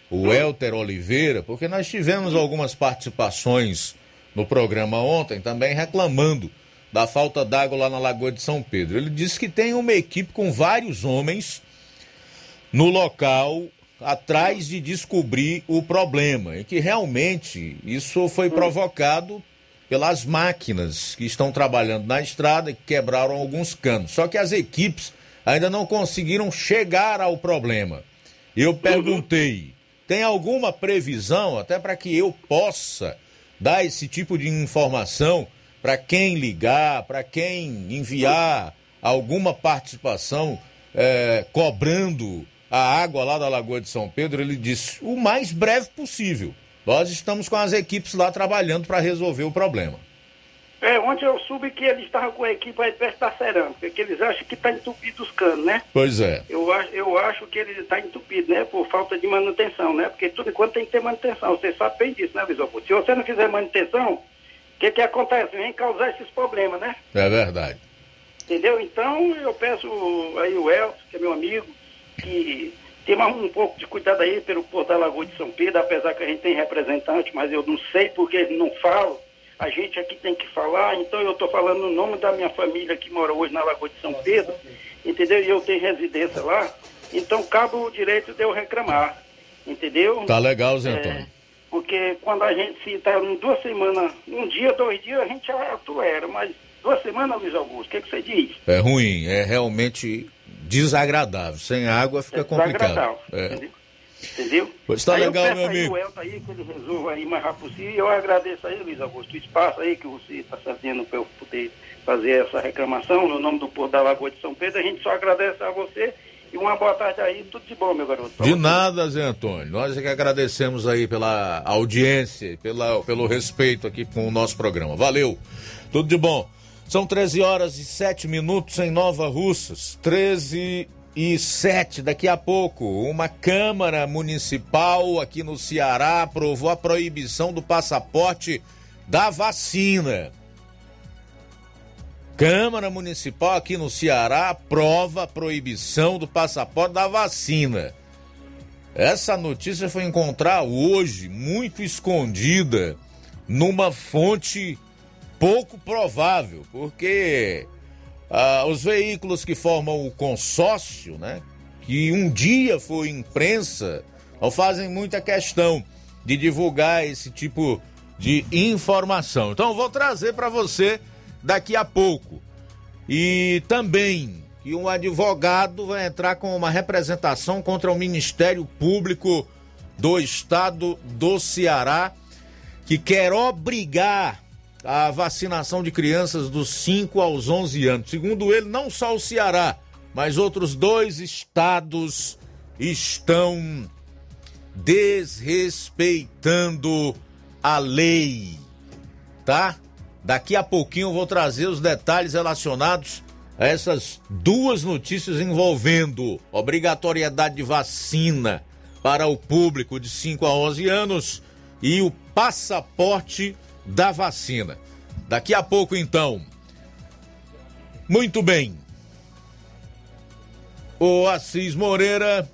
o Elter Oliveira, porque nós tivemos algumas participações no programa ontem também reclamando da falta d'água lá na Lagoa de São Pedro. Ele disse que tem uma equipe com vários homens no local atrás de descobrir o problema e que realmente isso foi provocado pelas máquinas que estão trabalhando na estrada e que quebraram alguns canos. Só que as equipes ainda não conseguiram chegar ao problema. Eu perguntei: tem alguma previsão até para que eu possa dar esse tipo de informação para quem ligar, para quem enviar alguma participação eh, cobrando a água lá da Lagoa de São Pedro? Ele disse: o mais breve possível. Nós estamos com as equipes lá trabalhando para resolver o problema. É, ontem eu soube que eles estavam com a equipe aí perto da cerâmica, que eles acham que está entupido os canos, né? Pois é. Eu acho, eu acho que ele está entupido, né? Por falta de manutenção, né? Porque tudo enquanto tem que ter manutenção. Você sabe bem disso, né, Visor? Se você não fizer manutenção, o que que acontece? Vem causar esses problemas, né? É verdade. Entendeu? Então eu peço aí o Elcio, que é meu amigo, que tem mais um pouco de cuidado aí pelo Porto da Lagoa de São Pedro, apesar que a gente tem representante, mas eu não sei porque eles não falam. A gente aqui tem que falar, então eu estou falando no nome da minha família que mora hoje na Lagoa de São Pedro, entendeu? E eu tenho residência lá, então cabe o direito de eu reclamar, entendeu? Tá legal, Zé Antônio. É, porque quando a gente se está em duas semanas, um dia, dois dias, a gente já tolera, mas duas semanas, Luiz Augusto, o que, que você diz? É ruim, é realmente desagradável. Sem água fica complicado. Desagradável, É. entendeu? Entendeu? Pois tá Aí legal, eu meu aí amigo. o Elton aí, que ele resolva aí o mais rápido possível. E eu agradeço aí, Luiz Augusto, o espaço aí que você está fazendo para eu poder fazer essa reclamação no nome do Porto da Lagoa de São Pedro. A gente só agradece a você e uma boa tarde aí. Tudo de bom, meu garoto. De nada, Zé Antônio. Nós é que agradecemos aí pela audiência, pela, pelo respeito aqui com o nosso programa. Valeu. Tudo de bom. São 13 horas e 7 minutos em Nova Russas. 13 e 7. Daqui a pouco, uma Câmara Municipal aqui no Ceará aprovou a proibição do passaporte da vacina. Câmara Municipal aqui no Ceará aprova a proibição do passaporte da vacina. Essa notícia foi encontrada hoje, muito escondida, numa fonte pouco provável, porque ah, os veículos que formam o consórcio, né, que um dia foi imprensa, não fazem muita questão de divulgar esse tipo de informação. Então vou trazer para você daqui a pouco. E também que um advogado vai entrar com uma representação contra o Ministério Público do Estado do Ceará, que quer obrigar a vacinação de crianças dos 5 aos 11 anos. Segundo ele, não só o Ceará, mas outros dois estados estão desrespeitando a lei, tá? Daqui a pouquinho eu vou trazer os detalhes relacionados a essas duas notícias envolvendo obrigatoriedade de vacina para o público de 5 a 11 anos e o passaporte da vacina. Daqui a pouco, então. Muito bem. O Assis Moreira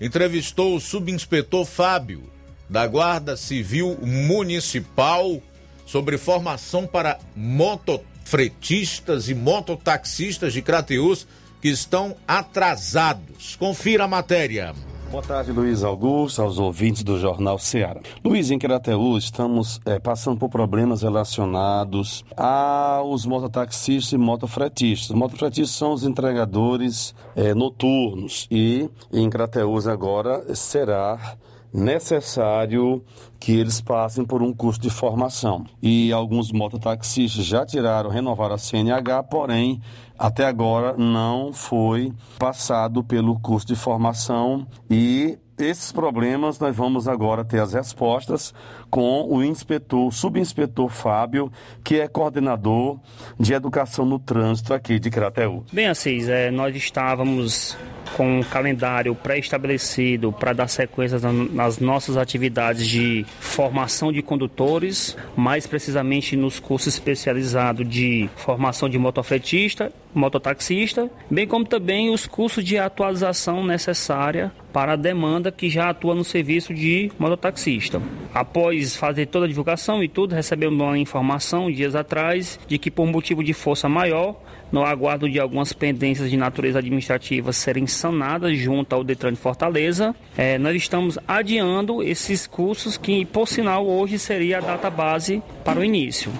entrevistou o subinspetor Fábio, da Guarda Civil Municipal, sobre formação para motofretistas e mototaxistas de Crateus que estão atrasados. Confira a matéria. Boa tarde, Luiz Augusto, aos ouvintes do Jornal Ceará. Luiz, em Crateus estamos eh, passando por problemas relacionados aos mototaxistas e motofretistas. Motofretistas são os entregadores eh, noturnos e em Crateus agora será necessário que eles passem por um curso de formação. E alguns mototaxistas já tiraram, renovaram a CNH, porém, até agora não foi passado pelo curso de formação e esses problemas nós vamos agora ter as respostas com o inspetor, subinspetor Fábio, que é coordenador de educação no trânsito aqui de Crateús. Bem, Assis, é, nós estávamos com um calendário pré-estabelecido para dar sequência nas nossas atividades de formação de condutores, mais precisamente nos cursos especializados de formação de motofretista, mototaxista, bem como também os cursos de atualização necessária para a demanda que já atua no serviço de mototaxista. Após fazer toda a divulgação e tudo, recebemos uma informação dias atrás de que por motivo de força maior, no aguardo de algumas pendências de natureza administrativa serem sanadas junto ao Detran de Fortaleza, eh, nós estamos adiando esses cursos que, por sinal, hoje seria a data base para o início.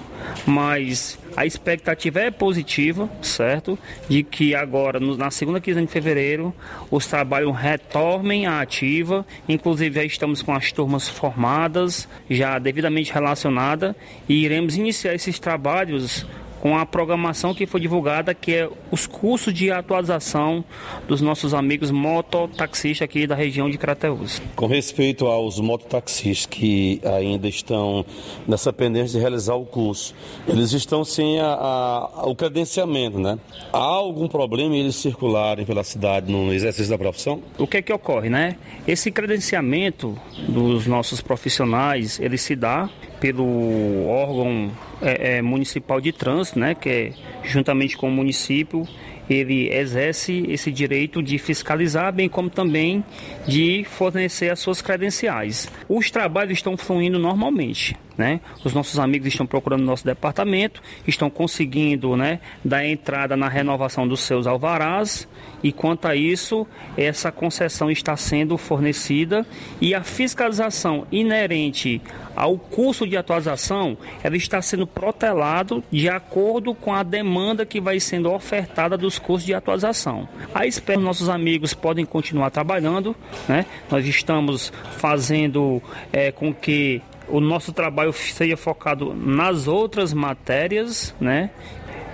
Mas a expectativa é positiva, certo? De que agora, no- na segunda quinzena de fevereiro, os trabalhos retornem à ativa. Inclusive, já estamos com as turmas formadas, já devidamente relacionadas, e iremos iniciar esses trabalhos com a programação que foi divulgada, que é os cursos de atualização dos nossos amigos mototaxistas aqui da região de Crateús. Com respeito aos mototaxistas que ainda estão nessa pendência de realizar o curso, eles estão sem a, a, o credenciamento, né? Há algum problema em eles circularem pela cidade no exercício da profissão? O que é que ocorre, né? Esse credenciamento dos nossos profissionais, ele se dá pelo órgão é, é, municipal de trânsito, né, que é juntamente com o município ele exerce esse direito de fiscalizar, bem como também de fornecer as suas credenciais. Os trabalhos estão fluindo normalmente. Né? Os nossos amigos estão procurando nosso departamento, estão conseguindo né, dar entrada na renovação dos seus alvarás e quanto a isso, essa concessão está sendo fornecida e a fiscalização inerente ao curso de atualização, ela está sendo protelado de acordo com a demanda que vai sendo ofertada dos cursos de atualização. A espera nossos amigos podem continuar trabalhando, né? Nós estamos fazendo é, com que o nosso trabalho seja focado nas outras matérias, né?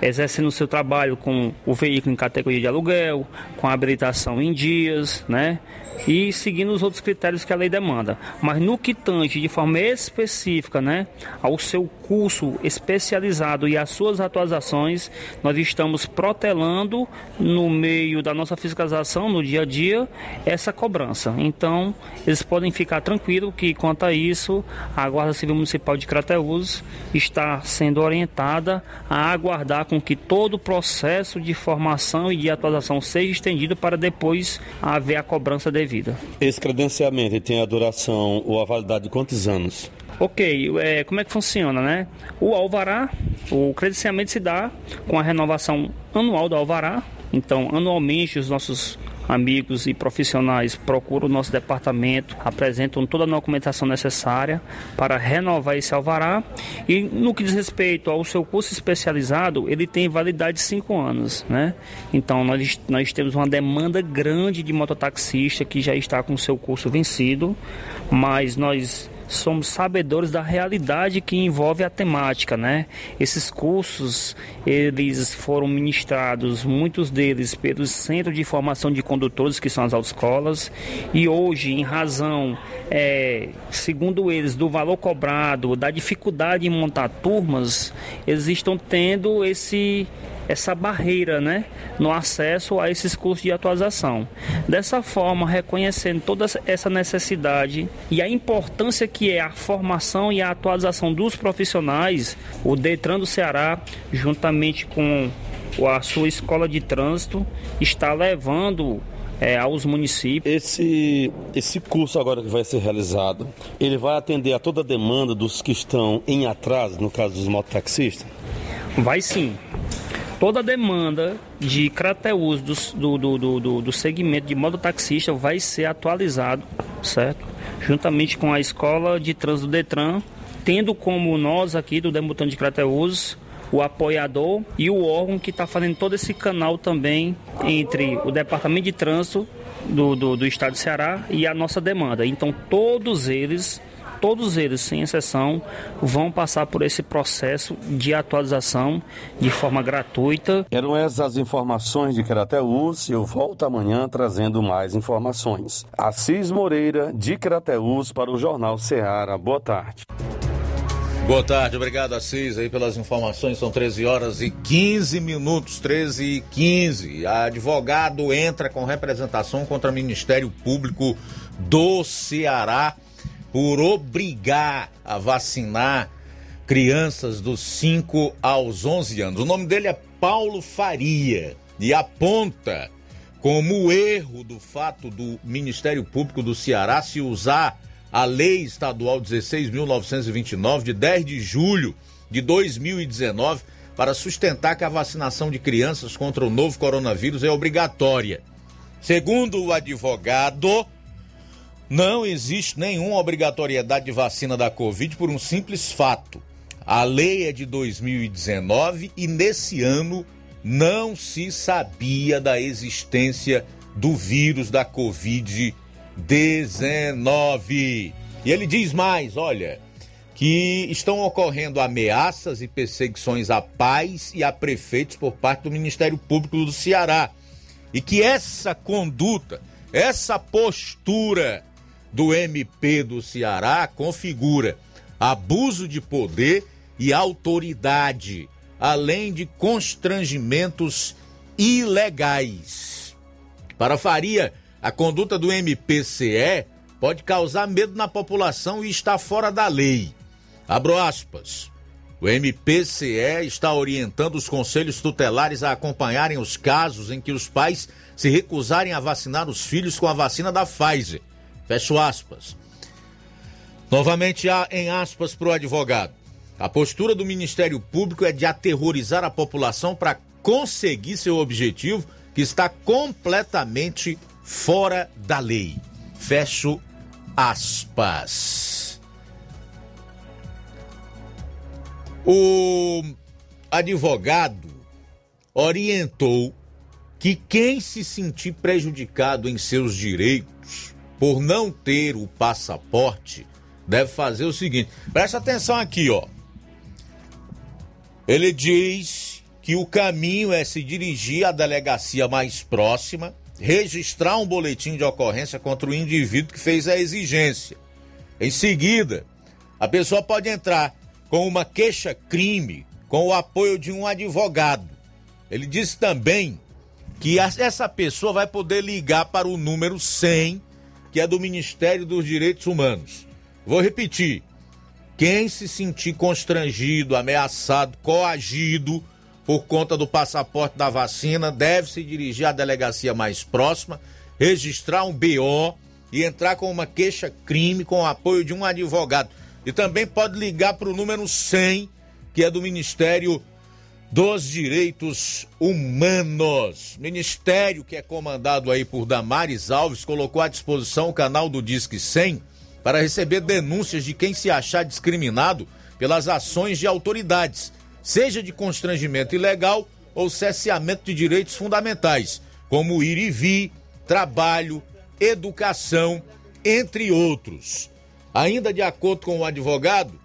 exercendo o seu trabalho com o veículo em categoria de aluguel, com habilitação em dias, né? E seguindo os outros critérios que a lei demanda. Mas no que tange de forma específica né, ao seu curso especializado e às suas atualizações, nós estamos protelando no meio da nossa fiscalização no dia a dia essa cobrança. Então, eles podem ficar tranquilos que quanto a isso, a Guarda Civil Municipal de Crateús está sendo orientada a aguardar com que todo o processo de formação e de atualização seja estendido para depois haver a cobrança devida vida. Esse credenciamento tem a duração ou a validade de quantos anos? Ok, é, como é que funciona, né? O alvará, o credenciamento se dá com a renovação anual do alvará. Então, anualmente, os nossos amigos e profissionais procuram o nosso departamento, apresentam toda a documentação necessária para renovar esse alvará. E no que diz respeito ao seu curso especializado, ele tem validade de cinco anos, né? Então nós, nós temos uma demanda grande de mototaxista que já está com o seu curso vencido, mas nós somos sabedores da realidade que envolve a temática, né? Esses cursos, eles foram ministrados, muitos deles pelos Centros de Formação de Condutores, que são as autoescolas, e hoje, em razão, é, segundo eles, do valor cobrado, da dificuldade em montar turmas, eles estão tendo esse essa barreira né, no acesso a esses cursos de atualização. Dessa forma, reconhecendo toda essa necessidade e a importância que é a formação e a atualização dos profissionais, o Detran do Ceará, juntamente com a sua escola de trânsito, está levando é, aos municípios. Esse, esse curso agora que vai ser realizado, ele vai atender a toda a demanda dos que estão em atraso, no caso dos mototaxistas? Vai sim toda a demanda de Crateus do, do, do, do, do segmento de modo taxista vai ser atualizado, certo? Juntamente com a escola de trânsito do Detran, tendo como nós aqui do Demutante de Crateus o apoiador e o órgão que está fazendo todo esse canal também entre o Departamento de Trânsito do, do, do Estado de Ceará e a nossa demanda. Então todos eles todos eles, sem exceção, vão passar por esse processo de atualização de forma gratuita. Eram essas as informações de Crateus e eu volto amanhã trazendo mais informações. Assis Moreira, de Crateus, para o Jornal Ceará. Boa tarde. Boa tarde, obrigado Assis aí pelas informações. São 13 horas e 15 minutos, 13 e 15. A advogado entra com representação contra o Ministério Público do Ceará por obrigar a vacinar crianças dos 5 aos 11 anos. O nome dele é Paulo Faria e aponta como erro do fato do Ministério Público do Ceará se usar a Lei Estadual 16.929, de 10 de julho de 2019, para sustentar que a vacinação de crianças contra o novo coronavírus é obrigatória. Segundo o advogado, não existe nenhuma obrigatoriedade de vacina da Covid por um simples fato. A lei é de 2019 e nesse ano não se sabia da existência do vírus da Covid-19. E ele diz mais: olha, que estão ocorrendo ameaças e perseguições a pais e a prefeitos por parte do Ministério Público do Ceará. E que essa conduta, essa postura do MP do Ceará configura abuso de poder e autoridade, além de constrangimentos ilegais. Para Faria, a conduta do MPCE pode causar medo na população e está fora da lei. Abro aspas. O MPCE está orientando os conselhos tutelares a acompanharem os casos em que os pais se recusarem a vacinar os filhos com a vacina da Pfizer. Fecho aspas. Novamente, em aspas para o advogado. A postura do Ministério Público é de aterrorizar a população para conseguir seu objetivo, que está completamente fora da lei. Fecho aspas. O advogado orientou que quem se sentir prejudicado em seus direitos por não ter o passaporte deve fazer o seguinte: presta atenção aqui, ó. Ele diz que o caminho é se dirigir à delegacia mais próxima, registrar um boletim de ocorrência contra o indivíduo que fez a exigência. Em seguida, a pessoa pode entrar com uma queixa-crime com o apoio de um advogado. Ele disse também que essa pessoa vai poder ligar para o número 100, que é do Ministério dos Direitos Humanos. Vou repetir: quem se sentir constrangido, ameaçado, coagido por conta do passaporte da vacina deve se dirigir à delegacia mais próxima, registrar um BO e entrar com uma queixa-crime com o apoio de um advogado. E também pode ligar para o número 100, que é do Ministério dos Direitos Humanos. Ministério que é comandado aí por Damares Alves colocou à disposição o canal do Disque 100 para receber denúncias de quem se achar discriminado pelas ações de autoridades, seja de constrangimento ilegal ou cesseamento de direitos fundamentais, como ir e vir, trabalho, educação, entre outros. Ainda de acordo com o advogado,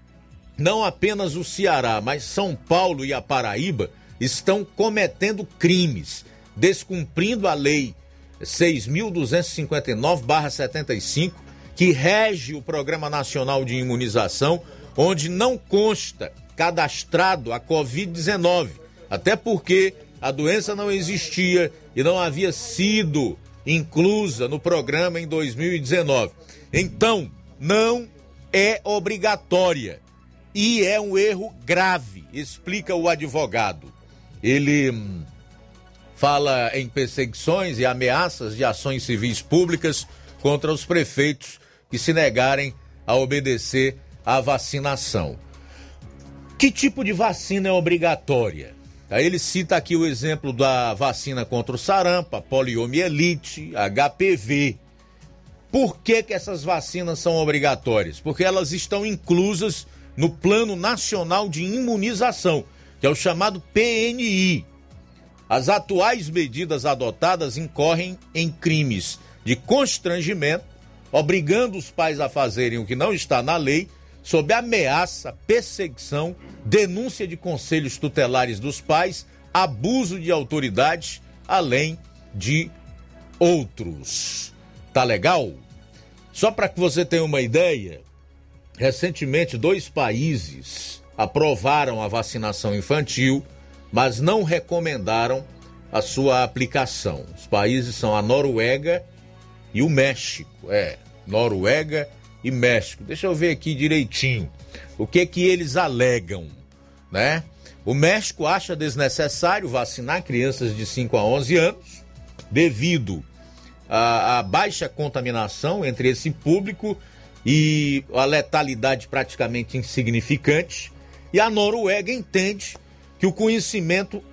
não apenas o Ceará, mas São Paulo e a Paraíba estão cometendo crimes, descumprindo a lei 6.259/75 que rege o Programa Nacional de Imunização, onde não consta cadastrado a Covid-19, até porque a doença não existia e não havia sido inclusa no programa em 2019. Então, não é obrigatória e é um erro grave, explica o advogado. Ele hum, fala em perseguições e ameaças de ações civis públicas contra os prefeitos que se negarem a obedecer à vacinação. Que tipo de vacina é obrigatória? Aí ele cita aqui o exemplo da vacina contra o sarampo, poliomielite, HPV. Por que, que essas vacinas são obrigatórias? Porque elas estão inclusas no Plano Nacional de Imunização, que é o chamado PNI. As atuais medidas adotadas incorrem em crimes de constrangimento, obrigando os pais a fazerem o que não está na lei, sob ameaça, perseguição, denúncia de conselhos tutelares dos pais, abuso de autoridade, além de outros. Tá legal? Só para que você tenha uma ideia, recentemente dois países aprovaram a vacinação infantil, mas não recomendaram a sua aplicação. Os países são a Noruega e o México. É, Noruega e México. Deixa eu ver aqui direitinho o que que eles alegam, né? O México acha desnecessário vacinar crianças de 5 a 11 anos devido à, à baixa contaminação entre esse público e a letalidade praticamente insignificante. E a Noruega entende que o conhecimento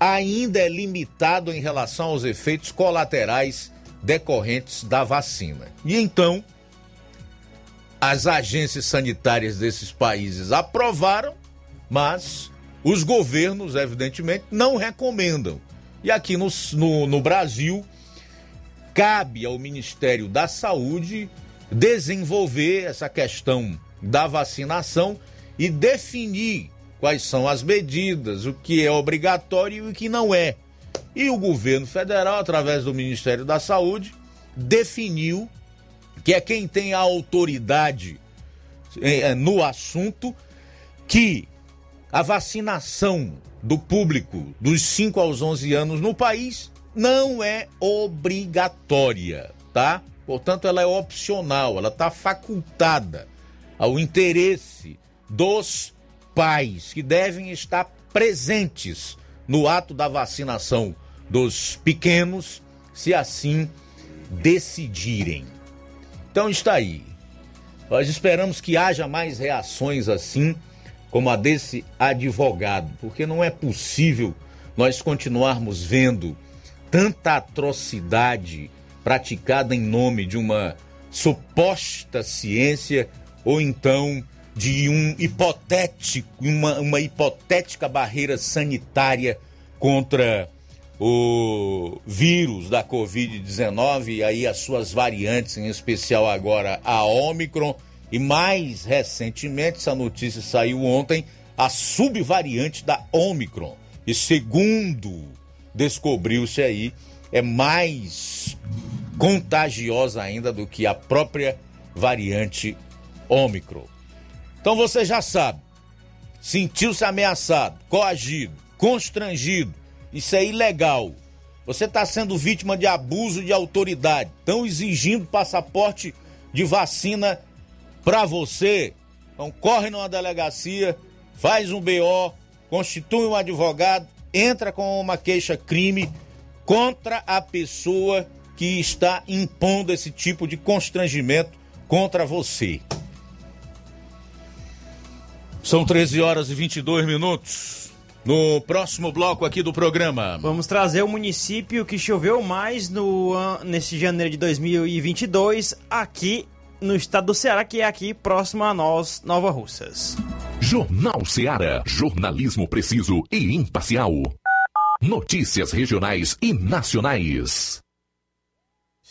ainda é limitado em relação aos efeitos colaterais decorrentes da vacina. E então, as agências sanitárias desses países aprovaram, mas os governos, evidentemente, não recomendam. E aqui no, no, no Brasil, cabe ao Ministério da Saúde desenvolver essa questão da vacinação e definir quais são as medidas, o que é obrigatório e o que não é. E o governo federal, através do Ministério da Saúde, definiu que é quem tem a autoridade eh, no assunto que a vacinação do público dos 5 aos 11 anos no país não é obrigatória, tá? Portanto, ela é opcional, ela está facultada ao interesse dos pais que devem estar presentes no ato da vacinação dos pequenos, se assim decidirem. Então está aí. Nós esperamos que haja mais reações assim, como a desse advogado, porque não é possível nós continuarmos vendo tanta atrocidade praticada em nome de uma suposta ciência ou então de um hipotético, uma, uma hipotética barreira sanitária contra o vírus da Covid-19 e aí as suas variantes, em especial agora a Omicron e mais recentemente, essa notícia saiu ontem, a subvariante da Omicron. E segundo descobriu-se aí, é mais contagiosa ainda do que a própria variante Ômicron. Então você já sabe, sentiu-se ameaçado, coagido, constrangido, isso é ilegal. Você está sendo vítima de abuso de autoridade, estão exigindo passaporte de vacina para você. Então corre numa delegacia, faz um BO, constitui um advogado, entra com uma queixa-crime contra a pessoa que está impondo esse tipo de constrangimento contra você. São 13 horas e 22 minutos. No próximo bloco aqui do programa. Vamos trazer o município que choveu mais no nesse janeiro de 2022 aqui no estado do Ceará, que é aqui próximo a nós, Nova Russas. Jornal Ceará, jornalismo preciso e imparcial. Notícias regionais e nacionais.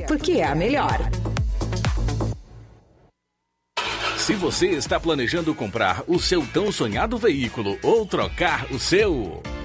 porque é a melhor. Se você está planejando comprar o seu tão sonhado veículo ou trocar o seu.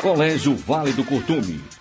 Colégio Vale do Curtume.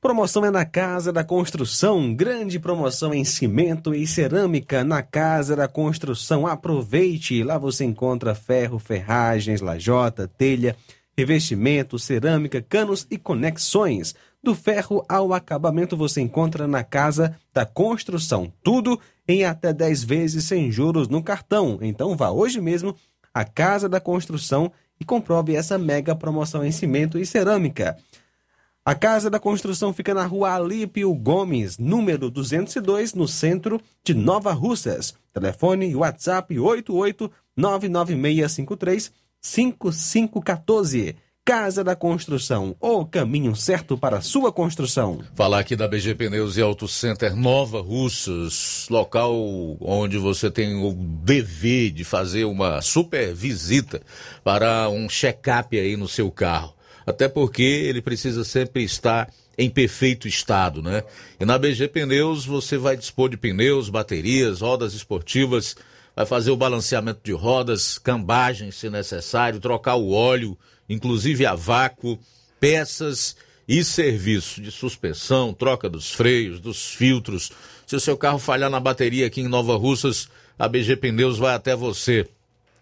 Promoção é na Casa da Construção. Grande promoção em cimento e cerâmica na Casa da Construção. Aproveite! Lá você encontra ferro, ferragens, lajota, telha, revestimento, cerâmica, canos e conexões. Do ferro ao acabamento você encontra na Casa da Construção. Tudo em até 10 vezes sem juros no cartão. Então vá hoje mesmo à Casa da Construção e comprove essa mega promoção em cimento e cerâmica. A Casa da Construção fica na rua Alípio Gomes, número 202, no centro de Nova Russas. Telefone WhatsApp 88-99653-5514. Casa da Construção, o caminho certo para sua construção. Falar aqui da BG Pneus e Auto Center Nova Russas, local onde você tem o dever de fazer uma super visita para um check-up aí no seu carro até porque ele precisa sempre estar em perfeito estado, né? E na BG Pneus você vai dispor de pneus, baterias, rodas esportivas, vai fazer o balanceamento de rodas, cambagem se necessário, trocar o óleo, inclusive a vácuo, peças e serviço de suspensão, troca dos freios, dos filtros. Se o seu carro falhar na bateria aqui em Nova Russas, a BG Pneus vai até você.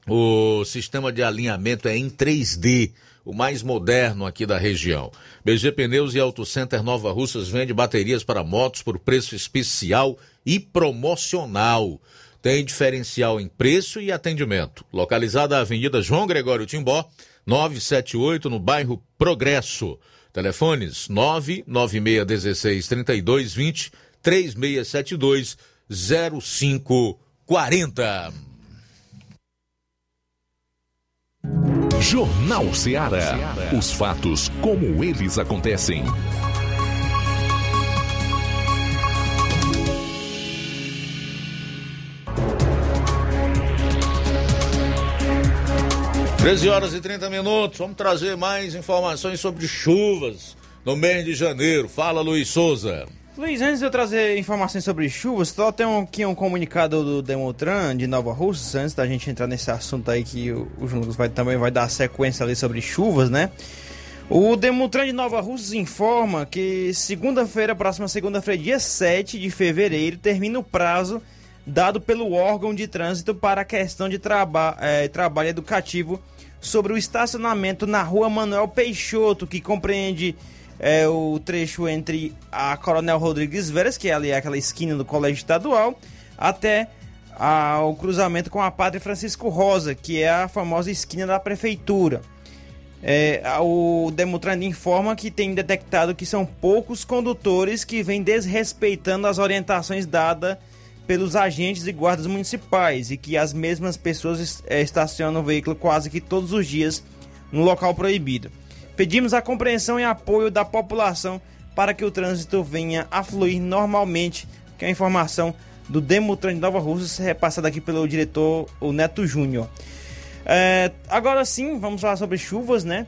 O sistema de alinhamento é em 3D o mais moderno aqui da região. BG Pneus e Auto Center Nova Russas vende baterias para motos por preço especial e promocional. Tem diferencial em preço e atendimento. Localizada na Avenida João Gregório Timbó, 978, no bairro Progresso. Telefones 99616 3220 3672 0540. Jornal Ceará. Os fatos como eles acontecem. Treze horas e 30 minutos. Vamos trazer mais informações sobre chuvas no mês de janeiro. Fala, Luiz Souza. Luiz, antes de eu trazer informações sobre chuvas, só tem um, aqui um comunicado do Demotran de Nova Rússia, antes da gente entrar nesse assunto aí que o, Lucas vai, também vai dar sequência ali sobre chuvas, né? O Demutran de Nova Rússia informa que segunda-feira, próxima segunda-feira, dia 7 de fevereiro, termina o prazo dado pelo órgão de trânsito para a questão de traba é, trabalho educativo sobre o estacionamento na rua Manuel Peixoto, que compreende é, o trecho entre a Coronel Rodrigues Veras, que é ali aquela esquina do Colégio Estadual, até a, o cruzamento com a Padre Francisco Rosa, que é a famosa esquina da Prefeitura. É, o Demutran informa que tem detectado que são poucos condutores que vêm desrespeitando as orientações dadas pelos agentes e guardas municipais e que as mesmas pessoas é, estacionam o veículo quase que todos os dias no local proibido. Pedimos a compreensão e apoio da população para que o trânsito venha a fluir normalmente, que é a informação do Demutran de Nova Rússia, repassada aqui pelo diretor o Neto Júnior. É, agora sim, vamos falar sobre chuvas, né?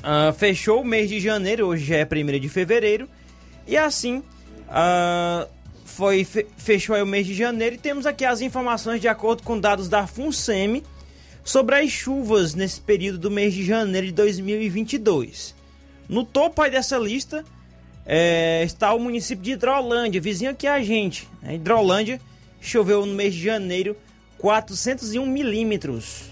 Uh, fechou o mês de janeiro, hoje já é 1 de fevereiro, e assim uh, foi fechou aí o mês de janeiro e temos aqui as informações de acordo com dados da FUNSEMI sobre as chuvas nesse período do mês de janeiro de 2022. No topo aí dessa lista é, está o município de Hidrolândia, vizinho aqui a gente. Né? Hidrolândia choveu no mês de janeiro 401 milímetros.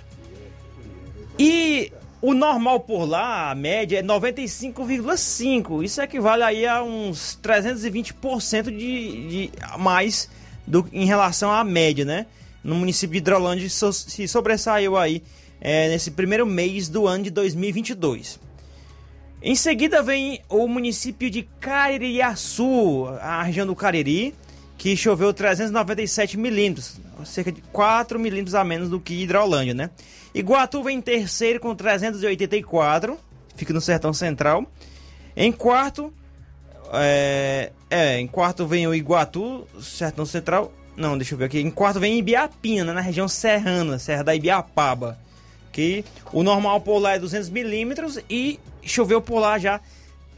E o normal por lá, a média, é 95,5. Isso equivale aí a uns 320% de, de mais do, em relação à média, né? No município de Hidrolândia se sobressaiu aí é, nesse primeiro mês do ano de 2022. Em seguida vem o município de Caririaçu, a região do Cariri, que choveu 397 milímetros, cerca de 4 milímetros a menos do que Hidrolândia, né? Iguatu vem em terceiro com 384, fica no Sertão Central. Em quarto, é, é, em quarto vem o Iguatu, Sertão Central, não, deixa eu ver aqui. Em quarto vem Ibiapina, né, na região serrana, Serra da Ibiapaba. Que o normal por lá é 200 milímetros e choveu por lá já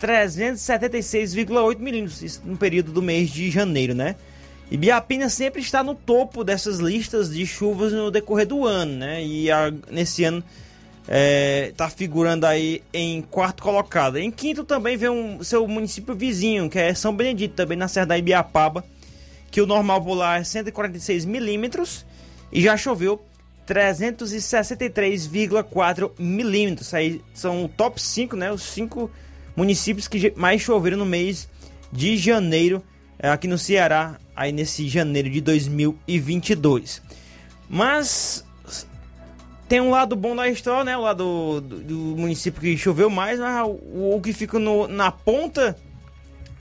376,8 milímetros. Isso no período do mês de janeiro, né? Ibiapina sempre está no topo dessas listas de chuvas no decorrer do ano, né? E a, nesse ano está é, figurando aí em quarto colocado. Em quinto também vem um seu município vizinho, que é São Benedito, também na Serra da Ibiapaba que o normal polar é 146 milímetros e já choveu 363,4 milímetros. Aí são o top 5, né? Os 5 municípios que mais choveram no mês de janeiro é, aqui no Ceará, aí nesse janeiro de 2022. Mas tem um lado bom da história, né? O lado do, do município que choveu mais, mas o, o que fica no, na ponta,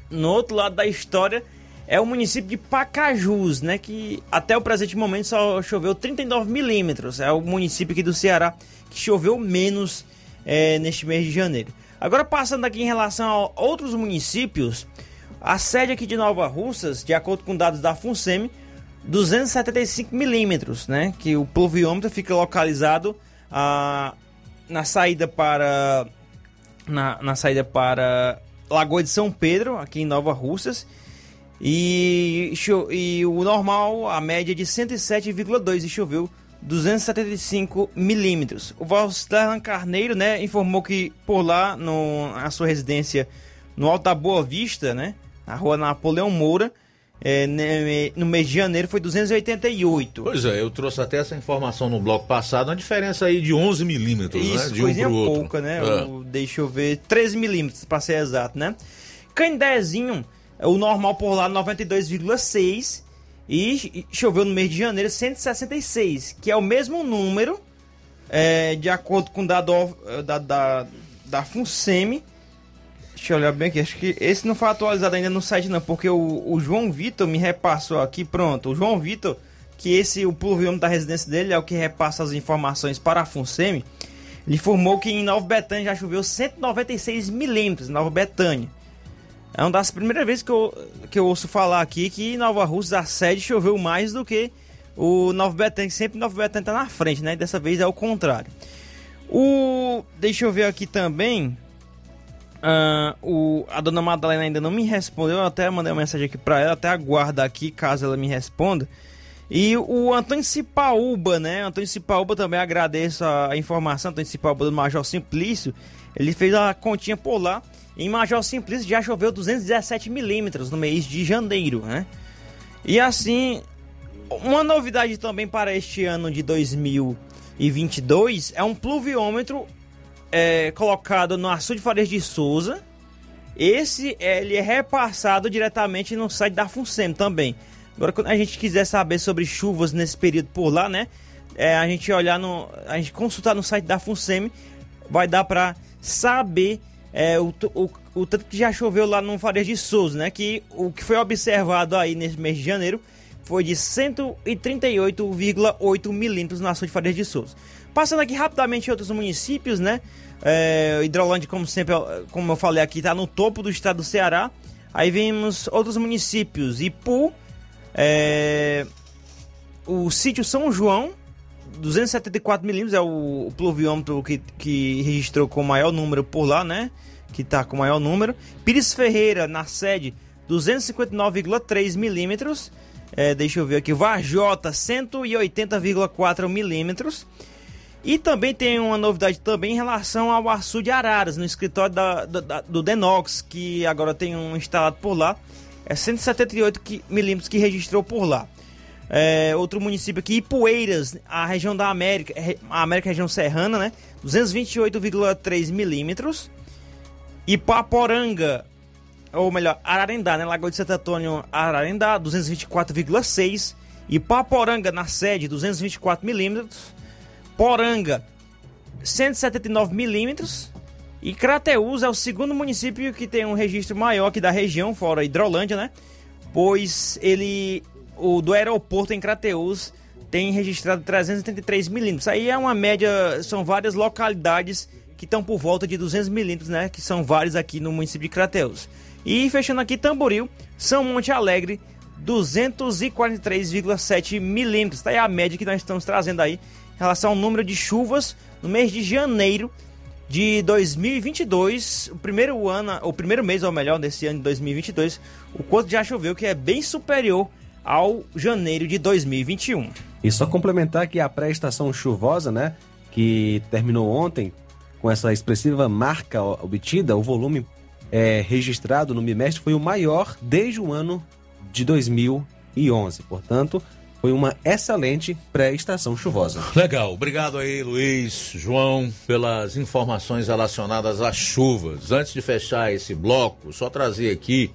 no outro lado da história, é o município de Pacajus, né? Que até o presente momento só choveu 39 milímetros. É o município aqui do Ceará que choveu menos é, neste mês de janeiro. Agora passando aqui em relação a outros municípios, a sede aqui de Nova Russas, de acordo com dados da FUNSEMI, 275 milímetros, né? Que o pluviômetro fica localizado ah, na saída para na, na saída para Lagoa de São Pedro, aqui em Nova Russas e, e o normal, a média de 107,2 e choveu 275 milímetros. O Valsterran Carneiro, né, informou que por lá, no, na sua residência no Alta Boa Vista, né, na rua Napoleão Moura, é, no mês de janeiro foi 288. Pois é, eu trouxe até essa informação no bloco passado, uma diferença aí de 11 milímetros, né, Isso, né, de um pro outro. pouca, né, é. o, deixa eu ver, 13 milímetros para ser exato, né. Candezinho o normal por lá 92,6 e choveu no mês de janeiro 166, que é o mesmo número, é, de acordo com o dado da, da, da FUNSEMI. Deixa eu olhar bem aqui, acho que esse não foi atualizado ainda no site não, porque o, o João Vitor me repassou aqui, pronto, o João Vitor, que esse, o pluviômetro da residência dele é o que repassa as informações para a FUNSEMI, ele informou que em Nova Betânia já choveu 196 milímetros, Nova Betânia. É uma das primeiras vezes que eu, que eu ouço falar aqui que Nova Rússia, a sede, choveu mais do que o Nova Betânia, sempre Nova Betânia tá na frente, né? Dessa vez é o contrário. O... Deixa eu ver aqui também. Ah, o, a dona Madalena ainda não me respondeu, eu até mandei uma mensagem aqui para ela, até aguarda aqui caso ela me responda. E o Antônio Cipaúba, né? Antônio Cipaúba também agradeço a informação, Antônio Cipaúba do Major Simplício. Ele fez a continha por lá. Em Major Simplício já choveu 217 milímetros no mês de janeiro, né? E assim, uma novidade também para este ano de 2022 é um pluviômetro é, colocado no Açude Farias de Souza. Esse ele é repassado diretamente no site da FUNSEM também. Agora, quando a gente quiser saber sobre chuvas nesse período por lá, né? É, a gente olhar no. A gente consultar no site da FUNSEM, vai dar para saber é, o, o, o tanto que já choveu lá no Farias de Souza, né? Que o que foi observado aí nesse mês de janeiro foi de 138,8 milímetros na açude de Farias de Souza. Passando aqui rapidamente em outros municípios, né? É, Hidrolândia, como sempre, como eu falei aqui, está no topo do estado do Ceará. Aí vemos outros municípios, Ipu, é, o sítio São João, 274 milímetros é o, o pluviômetro que, que registrou com o maior número por lá, né? Que está com o maior número. Pires Ferreira, na sede, 259,3 milímetros. É, deixa eu ver aqui. Varjota, 180,4 milímetros. E também tem uma novidade também em relação ao Açu de Araras, no escritório da, da, do Denox, que agora tem um instalado por lá. É 178 milímetros que registrou por lá. É, outro município aqui, Ipueiras, a região da América, a América região serrana, né? 228,3 milímetros. Ipaporanga, ou melhor, Ararendá, né? Lagoa de Santo Antônio, Ararendá, 224,6. Ipaporanga, na sede, 224 milímetros. Poranga, 179 milímetros. E Crateús é o segundo município que tem um registro maior aqui da região, fora Hidrolândia, né? Pois ele, o do aeroporto em Crateús, tem registrado 333 milímetros. Aí é uma média, são várias localidades que estão por volta de 200 milímetros, né? Que são vários aqui no município de Crateús. E fechando aqui Tamboril, São Monte Alegre, 243,7 milímetros. Tá aí a média que nós estamos trazendo aí em relação ao número de chuvas no mês de janeiro de 2022, o primeiro ano, o primeiro mês ou melhor desse ano de 2022, o quanto já choveu que é bem superior ao janeiro de 2021. E só complementar que a pré-estação chuvosa, né, que terminou ontem com essa expressiva marca obtida, o volume é, registrado no bimestre foi o maior desde o ano de 2011. Portanto, foi uma excelente pré-estação chuvosa. Legal, obrigado aí, Luiz, João, pelas informações relacionadas às chuvas. Antes de fechar esse bloco, só trazer aqui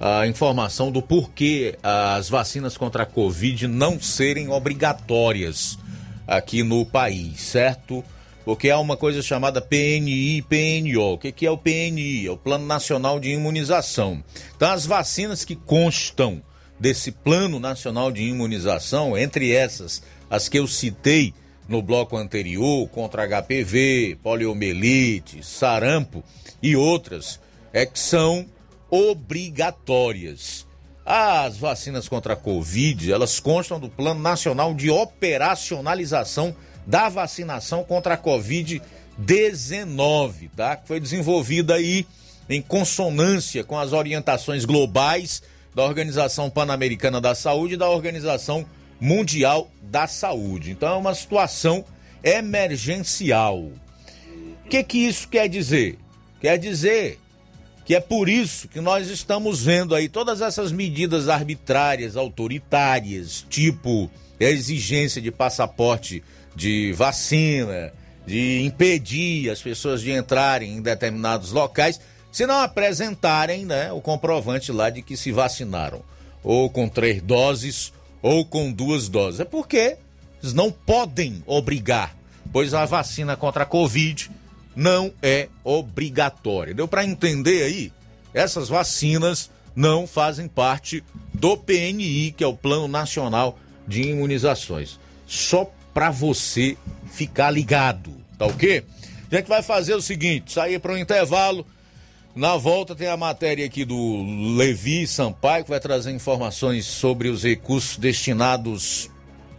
a informação do porquê as vacinas contra a Covid não serem obrigatórias aqui no país, certo? Porque há uma coisa chamada PNI e PNO. O que é o PNI? É o Plano Nacional de Imunização. Então, as vacinas que constam desse Plano Nacional de Imunização, entre essas, as que eu citei no bloco anterior, contra HPV, poliomielite, sarampo e outras, é que são obrigatórias. As vacinas contra a Covid, elas constam do Plano Nacional de Operacionalização da Vacinação contra a Covid-19, tá? Que foi desenvolvida aí em consonância com as orientações globais da Organização Pan-Americana da Saúde e da Organização Mundial da Saúde. Então é uma situação emergencial. O que, que isso quer dizer? Quer dizer que é por isso que nós estamos vendo aí todas essas medidas arbitrárias, autoritárias, tipo a exigência de passaporte de vacina, de impedir as pessoas de entrarem em determinados locais se não apresentarem né, o comprovante lá de que se vacinaram, ou com três doses, ou com duas doses. É porque eles não podem obrigar, pois a vacina contra a Covid não é obrigatória. Deu para entender aí? Essas vacinas não fazem parte do PNI, que é o Plano Nacional de Imunizações. Só para você ficar ligado, tá ok? A gente vai fazer o seguinte: sair para um intervalo. Na volta tem a matéria aqui do Levi Sampaio, que vai trazer informações sobre os recursos destinados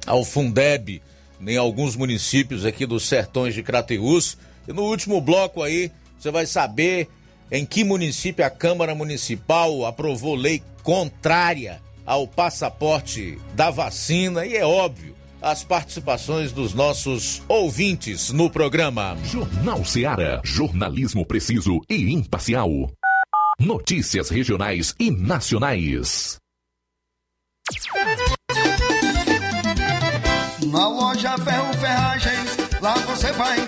ao Fundeb em alguns municípios aqui dos sertões de Crateús. E no último bloco aí, você vai saber em que município a Câmara Municipal aprovou lei contrária ao passaporte da vacina e é óbvio as participações dos nossos ouvintes no programa. Jornal Seara. Jornalismo preciso e imparcial. Notícias regionais e nacionais. Na loja Ferro Ferragens, lá você vai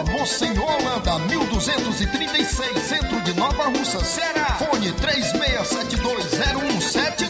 Rua Monsenhor Holanda, 1236, centro de Nova Russa, Ceará. Fone 36720179.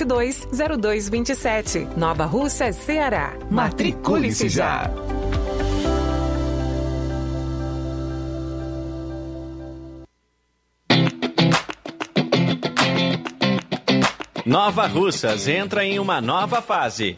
3672 0227. Nova Russa, Ceará. Matricule-se já. Nova Russas entra em uma nova fase.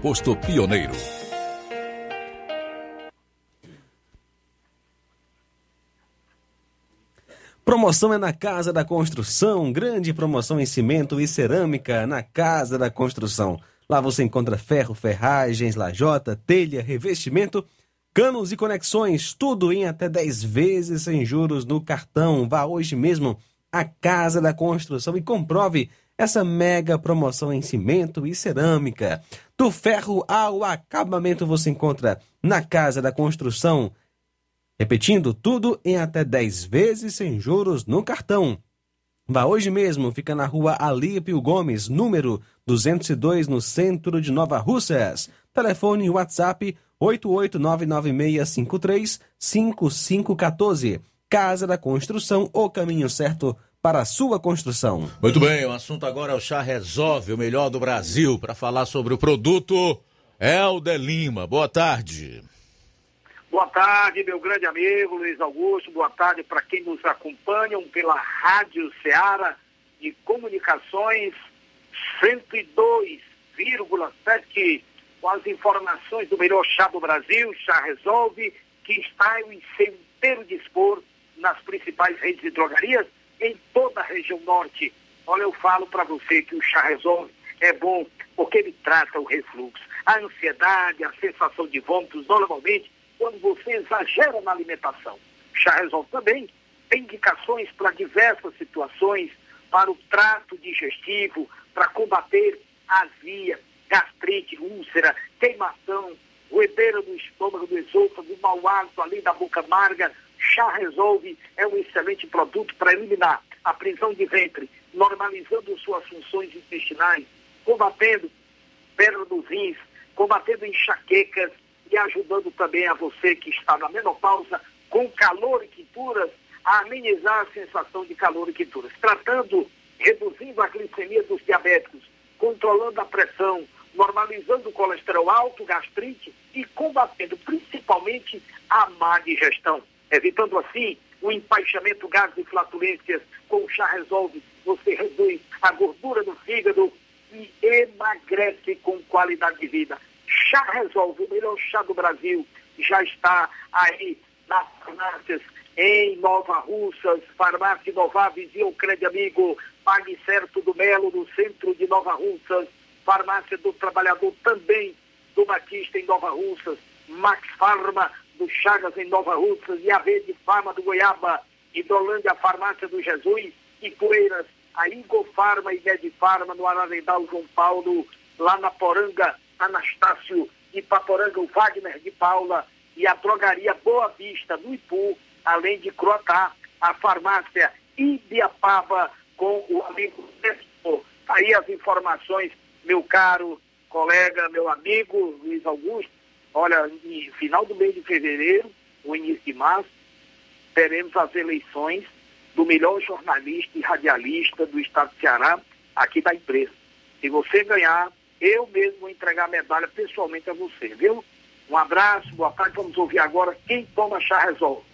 posto pioneiro. Promoção é na Casa da Construção, grande promoção em cimento e cerâmica na Casa da Construção. Lá você encontra ferro, ferragens, lajota, telha, revestimento, canos e conexões, tudo em até 10 vezes sem juros no cartão. Vá hoje mesmo à Casa da Construção e comprove essa mega promoção em cimento e cerâmica. Do ferro ao acabamento você encontra na Casa da Construção. Repetindo, tudo em até 10 vezes sem juros no cartão. Vá hoje mesmo, fica na rua Alípio Gomes, número 202, no centro de Nova Russas. Telefone WhatsApp 88996535514. Casa da Construção, o caminho certo para a sua construção. Muito bem, o assunto agora é o Chá Resolve, o melhor do Brasil. Para falar sobre o produto, Helder Lima. Boa tarde. Boa tarde, meu grande amigo Luiz Augusto. Boa tarde para quem nos acompanha pela Rádio Ceará de Comunicações 102,7 com as informações do melhor chá do Brasil, Chá Resolve, que está em seu inteiro dispor nas principais redes de drogarias em toda a região norte. Olha, eu falo para você que o Chá Resolve é bom porque ele trata o refluxo, a ansiedade, a sensação de vômitos, normalmente quando você exagera na alimentação. Chá Resolve também tem indicações para diversas situações, para o trato digestivo, para combater azia, gastrite, úlcera, queimação, roedeira do estômago, do esôfago, mau hálito ali da boca amarga. Chá Resolve é um excelente produto para eliminar a prisão de ventre, normalizando suas funções intestinais, combatendo pedra dos rins, combatendo enxaquecas, e ajudando também a você que está na menopausa com calor e quinturas a amenizar a sensação de calor e quinturas, tratando, reduzindo a glicemia dos diabéticos, controlando a pressão, normalizando o colesterol alto, gastrite e combatendo principalmente a má digestão, evitando assim o empaixamento, gases e flatulências. Com o chá resolve, você reduz a gordura do fígado e emagrece com qualidade de vida. Chá Resolve, o melhor chá do Brasil, já está aí nas farmácias em Nova Russas, Farmácia Inováveis e o Crédito Amigo, Pague Certo do Melo, no centro de Nova Russas, Farmácia do Trabalhador também do Batista em Nova Russas, Max Farma do Chagas em Nova Russas e a Rede Farma do Goiaba, Hidrolândia Farmácia do Jesus e Poeiras, a Ingo Farma e Medifarma no Ararendal João Paulo, lá na Poranga, Anastácio de Paporanga, o Wagner de Paula e a drogaria Boa Vista no Ipu, além de Croatá, a farmácia Ibiapaba com o amigo. Aí as informações, meu caro colega, meu amigo Luiz Augusto. Olha, no final do mês de fevereiro, o início de março, teremos as eleições do melhor jornalista e radialista do estado de Ceará, aqui da empresa. Se você ganhar, eu mesmo vou entregar a medalha pessoalmente a você, viu? Um abraço, boa tarde. Vamos ouvir agora quem toma chá resolve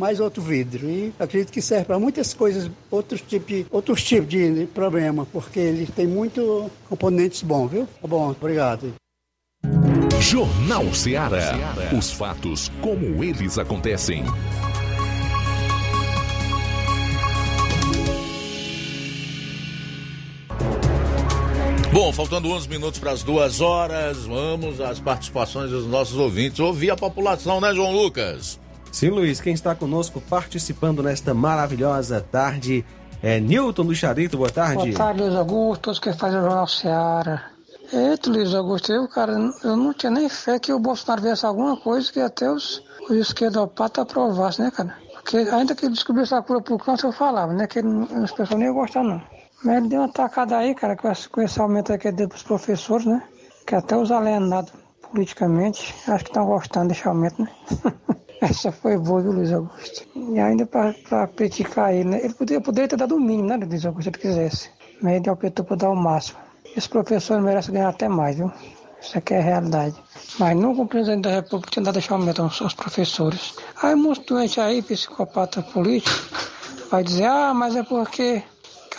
mais outro vidro. E acredito que serve para muitas coisas, outros tipos, outros tipos de problema, porque ele tem muito componentes bons, viu? Tá bom, obrigado. Jornal Ceará. Os fatos como eles acontecem. Bom, faltando 11 minutos para as duas horas, vamos às participações dos nossos ouvintes. Ouvir a população, né, João Lucas? Sim, Luiz, quem está conosco participando nesta maravilhosa tarde é Newton do Charito. Boa tarde. Boa tarde, Luiz Augusto, todos que fazem o Jornal Seara. Eita, Luiz Augusto, eu, cara, eu não tinha nem fé que o Bolsonaro viesse alguma coisa que até os, os esquerdopatas aprovassem, né, cara? Porque ainda que ele descobrisse a cura pro câncer, eu falava, né, que ele, as pessoas nem iam gostar, não. Mas ele deu uma tacada aí, cara, com esse, com esse aumento aqui pros professores, né? Que até os alienados politicamente, acho que estão gostando desse aumento, né? [laughs] Essa foi boa, viu, Luiz Augusto? E ainda para criticar ele, né? Ele poderia, poderia ter dado o mínimo, né, Luiz Augusto, se ele quisesse. Mas ele optou por dar o máximo. Esse professor merece ganhar até mais, viu? Isso aqui é a realidade. Mas nunca o presidente da República dado deixar aumento aos professores. Aí muitos doentes aí, psicopata político, vai dizer, ah, mas é porque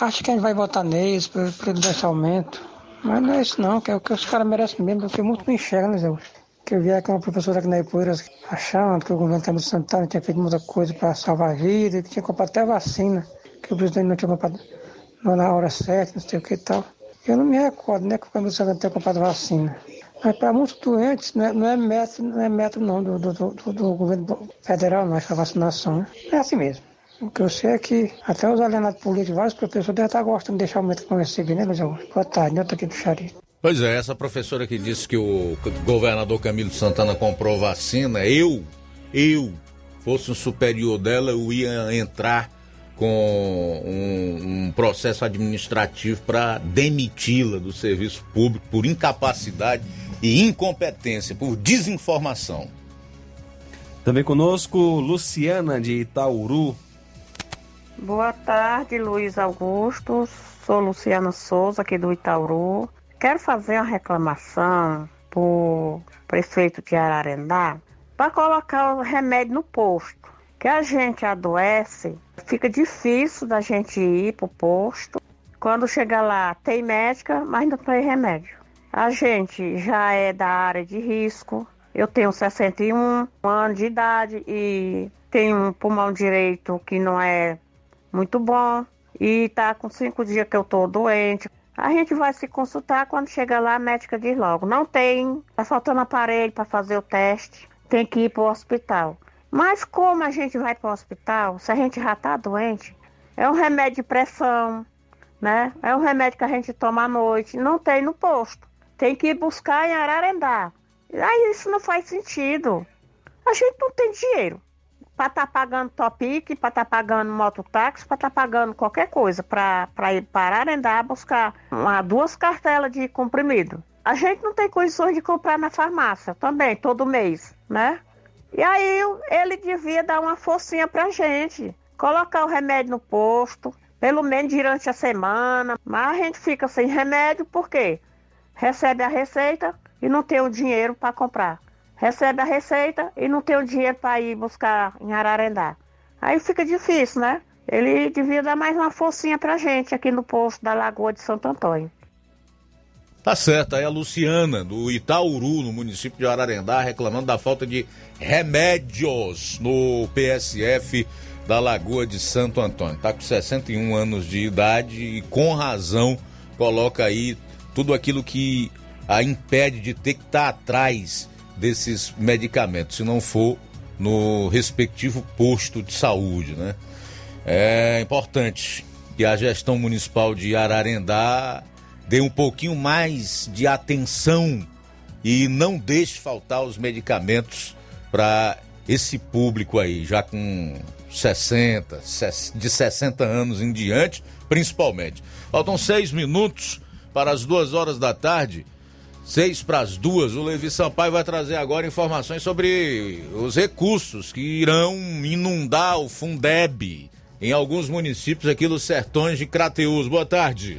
acha que a gente vai votar neles para ele dar esse aumento. Mas não é isso não, que é o que os caras merecem mesmo, porque muito não enxerga, né, Zé? Que eu vi aqui uma professora aqui na Ipueiras achando que o governo Camilo Santana tinha feito muita coisa para salvar vida, que tinha comprado até vacina, que o presidente não tinha comprado na hora certa, não sei o que e tal. Eu não me recordo, né, que o Camilo Santana tenha comprado vacina. Mas para muitos doentes não é, não é método, não é método não do, do, do, do governo federal, não, essa vacinação. Né? É assim mesmo. O que eu sei é que até os alienados políticos, vários professores devem estar gostando de deixar o método receber, né, Luiz Augusto? Boa tarde, eu tô aqui do Charito. Pois é, essa professora que disse que o governador Camilo Santana comprou vacina, eu, eu, fosse um superior dela, eu ia entrar com um, um processo administrativo para demiti-la do serviço público por incapacidade e incompetência, por desinformação. Também conosco, Luciana de Itauru. Boa tarde, Luiz Augusto. Sou Luciana Souza, aqui do Itauru. Quero fazer uma reclamação pro prefeito de Ararendá para colocar o remédio no posto. Que a gente adoece, fica difícil da gente ir pro posto. Quando chega lá, tem médica, mas não tem remédio. A gente já é da área de risco. Eu tenho 61 anos de idade e tenho um pulmão direito que não é muito bom. E tá com cinco dias que eu tô doente. A gente vai se consultar quando chega lá, a médica diz logo: não tem, tá faltando aparelho para fazer o teste, tem que ir para o hospital. Mas como a gente vai para o hospital, se a gente já tá doente, é um remédio de pressão, né? É um remédio que a gente toma à noite, não tem no posto. Tem que ir buscar em Ararendá. Aí isso não faz sentido. A gente não tem dinheiro para estar tá pagando topic, para estar tá pagando mototáxi, para estar tá pagando qualquer coisa, para ir para Arendá buscar uma, duas cartelas de comprimido. A gente não tem condições de comprar na farmácia também, todo mês, né? E aí ele devia dar uma forcinha pra gente, colocar o remédio no posto, pelo menos durante a semana, mas a gente fica sem remédio porque recebe a receita e não tem o dinheiro para comprar recebe a receita e não tem o dinheiro para ir buscar em Ararendá. Aí fica difícil, né? Ele devia dar mais uma forcinha pra gente aqui no posto da Lagoa de Santo Antônio. Tá certo, aí a Luciana, do Itauru, no município de Ararendá, reclamando da falta de remédios no PSF da Lagoa de Santo Antônio. Tá com 61 anos de idade e com razão coloca aí tudo aquilo que a impede de ter que estar tá atrás desses medicamentos, se não for no respectivo posto de saúde, né? É importante que a gestão municipal de Ararendá dê um pouquinho mais de atenção e não deixe faltar os medicamentos para esse público aí, já com 60, de 60 anos em diante, principalmente. Faltam seis minutos para as duas horas da tarde. Seis para as duas, o Levi Sampaio vai trazer agora informações sobre os recursos que irão inundar o Fundeb em alguns municípios aqui dos sertões de Crateus. Boa tarde.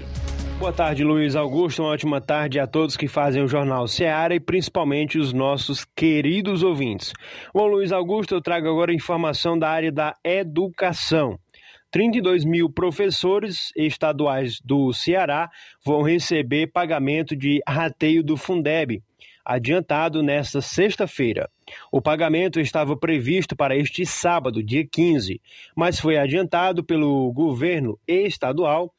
Boa tarde, Luiz Augusto. Uma ótima tarde a todos que fazem o Jornal Seara e principalmente os nossos queridos ouvintes. Bom, Luiz Augusto, eu trago agora informação da área da educação. 32 mil professores estaduais do Ceará vão receber pagamento de rateio do Fundeb, adiantado nesta sexta-feira. O pagamento estava previsto para este sábado, dia 15, mas foi adiantado pelo governo estadual.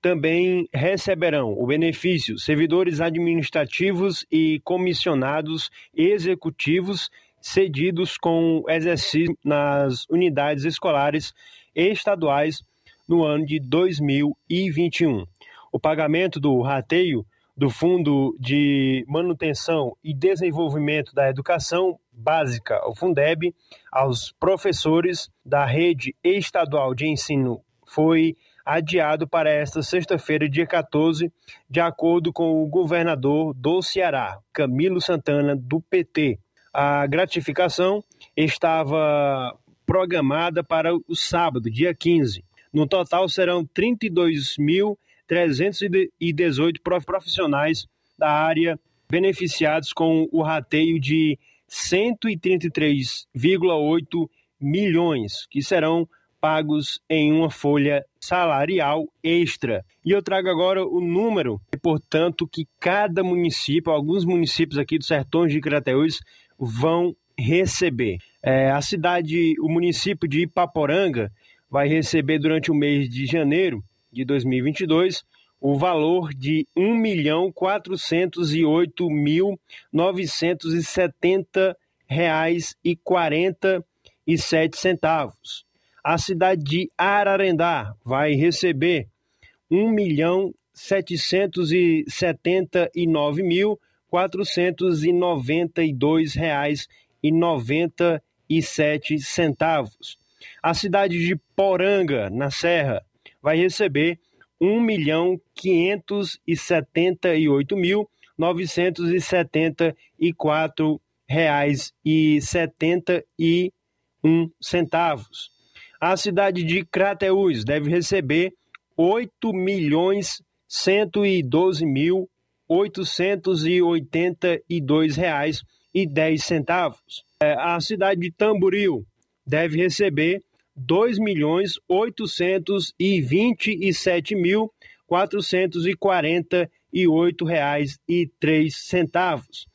Também receberão o benefício servidores administrativos e comissionados executivos cedidos com exercício nas unidades escolares estaduais no ano de 2021. O pagamento do rateio do Fundo de Manutenção e Desenvolvimento da Educação Básica, o Fundeb, aos professores da rede estadual de ensino foi adiado para esta sexta-feira, dia 14, de acordo com o governador do Ceará, Camilo Santana, do PT. A gratificação estava programada para o sábado, dia 15. No total serão 32.318 profissionais da área beneficiados com o rateio de 133,8 milhões, que serão pagos em uma folha salarial extra. E eu trago agora o número, portanto, que cada município, alguns municípios aqui do Sertões de Crateús, vão receber. É, a cidade, o município de Ipaporanga vai receber durante o mês de janeiro de 2022 o valor de 1.408.970 reais e 47 centavos. A cidade de Ararendá vai receber 1.779.492 reais e 97 centavos. A cidade de Poranga, na Serra, vai receber um milhão quinhentos e setenta e oito mil novecentos e setenta e quatro reais e setenta e um centavos. A cidade de Crateús deve receber oito milhões cento e doze mil oitocentos e oitenta e dois reais a cidade de Tamboril deve receber dois milhões oitocentos e vinte e sete mil quatrocentos e quarenta e oito reais e três centavos.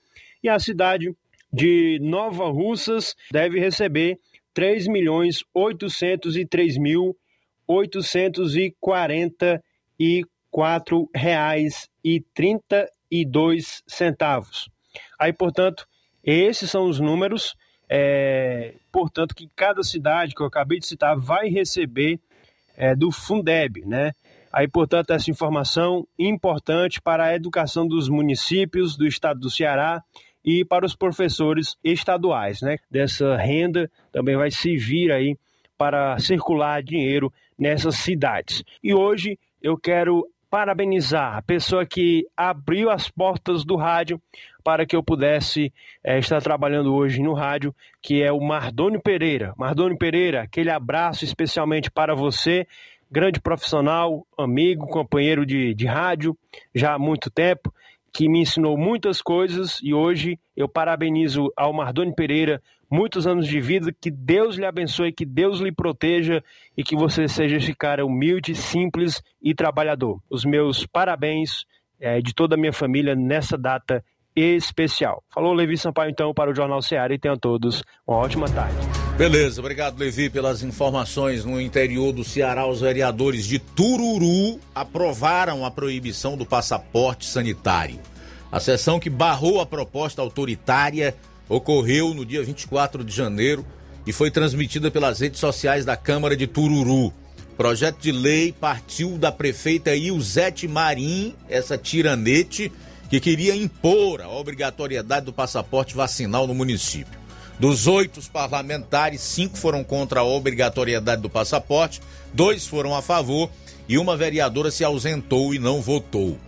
E a cidade de Nova Russas deve receber três milhões oitocentos e três mil oitocentos e quarenta e quatro reais e trinta e dois centavos. Aí, portanto, esses são os números é, portanto, que cada cidade que eu acabei de citar vai receber é, do Fundeb, né? Aí, portanto, essa informação importante para a educação dos municípios do estado do Ceará e para os professores estaduais, né? Dessa renda também vai servir aí para circular dinheiro nessas cidades. E hoje eu quero parabenizar a pessoa que abriu as portas do rádio para que eu pudesse é, estar trabalhando hoje no rádio, que é o Mardônio Pereira. Mardônio Pereira, aquele abraço especialmente para você, grande profissional, amigo, companheiro de, de rádio, já há muito tempo, que me ensinou muitas coisas e hoje eu parabenizo ao Mardônio Pereira muitos anos de vida, que Deus lhe abençoe, que Deus lhe proteja e que você seja esse cara humilde, simples e trabalhador. Os meus parabéns é, de toda a minha família nessa data especial. Falou Levi Sampaio então para o Jornal Ceará e tenham todos uma ótima tarde. Beleza, obrigado Levi pelas informações. No interior do Ceará, os vereadores de Tururu aprovaram a proibição do passaporte sanitário. A sessão que barrou a proposta autoritária ocorreu no dia 24 de janeiro e foi transmitida pelas redes sociais da Câmara de Tururu. Projeto de lei partiu da prefeita Ilzete Marim, essa tiranete, que queria impor a obrigatoriedade do passaporte vacinal no município. Dos oito parlamentares, cinco foram contra a obrigatoriedade do passaporte, dois foram a favor e uma vereadora se ausentou e não votou.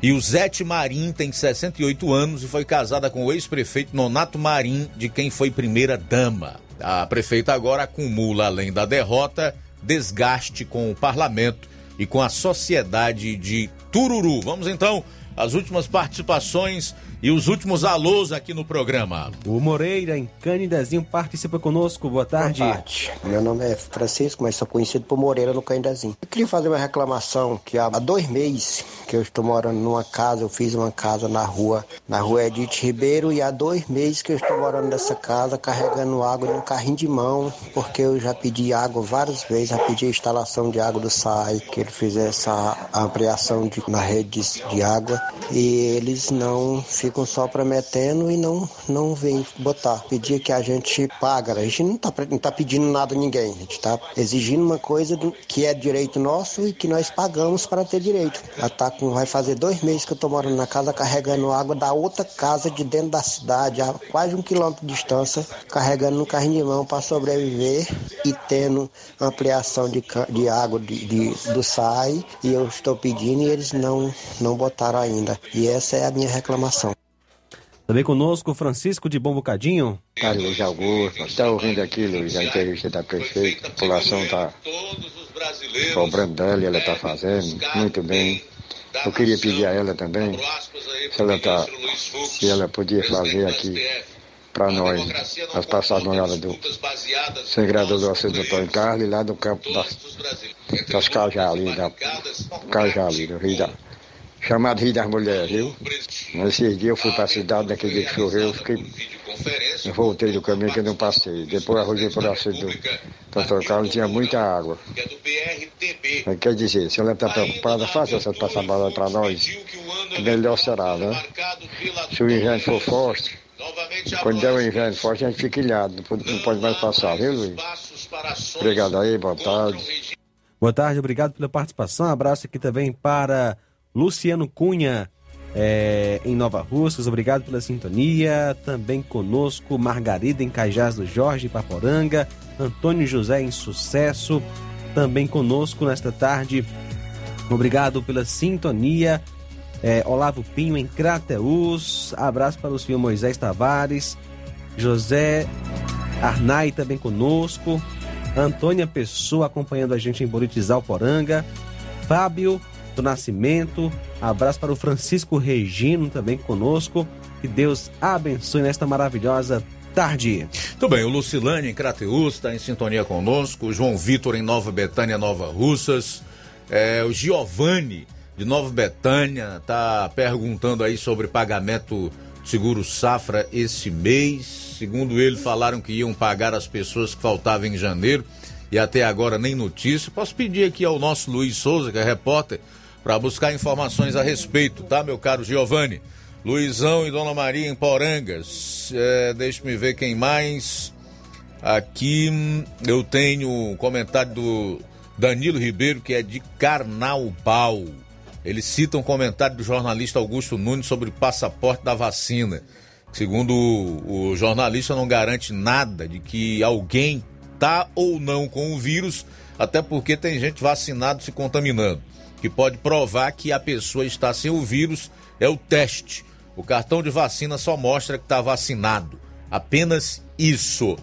E o Zete Marim tem 68 anos e foi casada com o ex-prefeito Nonato Marim, de quem foi primeira dama. A prefeita agora acumula, além da derrota, desgaste com o parlamento e com a sociedade de Tururu. Vamos então às últimas participações e os últimos alôs aqui no programa. O Moreira, em Canidezinho, participa conosco. Boa tarde. Boa tarde. Meu nome é Francisco, mas sou conhecido por Moreira no Canidezinho. Eu queria fazer uma reclamação que há dois meses que eu estou morando numa casa, eu fiz uma casa na rua, na rua Edith Ribeiro, e há dois meses que eu estou morando nessa casa, carregando água num carrinho de mão, porque eu já pedi água várias vezes, já pedi a instalação de água do SAI, que ele fizesse essa ampliação de, na rede de água, e eles não ficam ficam só prometendo e não, não vem botar. Pedir que a gente paga. A gente não está não tá pedindo nada a ninguém. A gente está exigindo uma coisa do, que é direito nosso e que nós pagamos para ter direito. Já tá com, vai fazer dois meses que eu estou morando na casa carregando água da outra casa de dentro da cidade, a quase um quilômetro de distância, carregando no carrinho de mão para sobreviver e tendo ampliação de, de água de, de, do SAI. E eu estou pedindo e eles não, não botaram ainda. E essa é a minha reclamação. Também conosco Francisco de Bom Bocadinho. Carlos Augusto, está ouvindo aqui, Luiz, a entrevista da prefeita, a população está cobrando dela ela está fazendo muito bem. Eu queria pedir a ela também, se ela, tá, se ela podia fazer aqui para nós as passadas molhadas do segredador do Antônio Carlos, lá do campo das, das Cajali, da Cajali, do Rio da, chamado Rio das Mulheres, viu? Nesses dias eu fui para a cidade, naquele dia que choveu, eu fiquei. Eu voltei do caminho que eu não passei. Depois arrojei por Alceu do Antônio Carlos, tinha muita água. Mas quer dizer, se ela está preocupada, faça essa passada para nós, que melhor será, né? Se o inverno for forte, quando der o inverno forte, a gente fica ilhado, não pode, não pode mais passar, viu, Luiz? Obrigado aí, boa tarde. Boa tarde, obrigado pela participação. Abraço aqui também para Luciano Cunha, é, em Nova Russas. Obrigado pela sintonia. Também conosco, Margarida em Cajás do Jorge, Paporanga. Antônio José em Sucesso. Também conosco nesta tarde. Obrigado pela sintonia. É, Olavo Pinho em Crateus. Abraço para o senhor Moisés Tavares. José Arnai também conosco. Antônia Pessoa acompanhando a gente em Boritizal Poranga. Fábio do Nascimento. Abraço para o Francisco Regino também conosco. Que Deus abençoe nesta maravilhosa tarde. Tudo bem, o Lucilane em Crateus está em sintonia conosco. O João Vitor em Nova Betânia, Nova Russas. É, o Giovanni de Nova Betânia está perguntando aí sobre pagamento seguro safra esse mês. Segundo ele, falaram que iam pagar as pessoas que faltavam em janeiro e até agora nem notícia. Posso pedir aqui ao nosso Luiz Souza, que é repórter, para buscar informações a respeito, tá, meu caro Giovanni? Luizão e Dona Maria em Porangas. É, Deixe-me ver quem mais. Aqui hum, eu tenho um comentário do Danilo Ribeiro, que é de Carnaubal. Ele cita um comentário do jornalista Augusto Nunes sobre o passaporte da vacina. Segundo o, jornalista, não garante nada de que alguém tá ou não com o vírus, até porque tem gente vacinado se contaminando. Que pode provar que a pessoa está sem o vírus é o teste. O cartão de vacina só mostra que está vacinado. Apenas isso.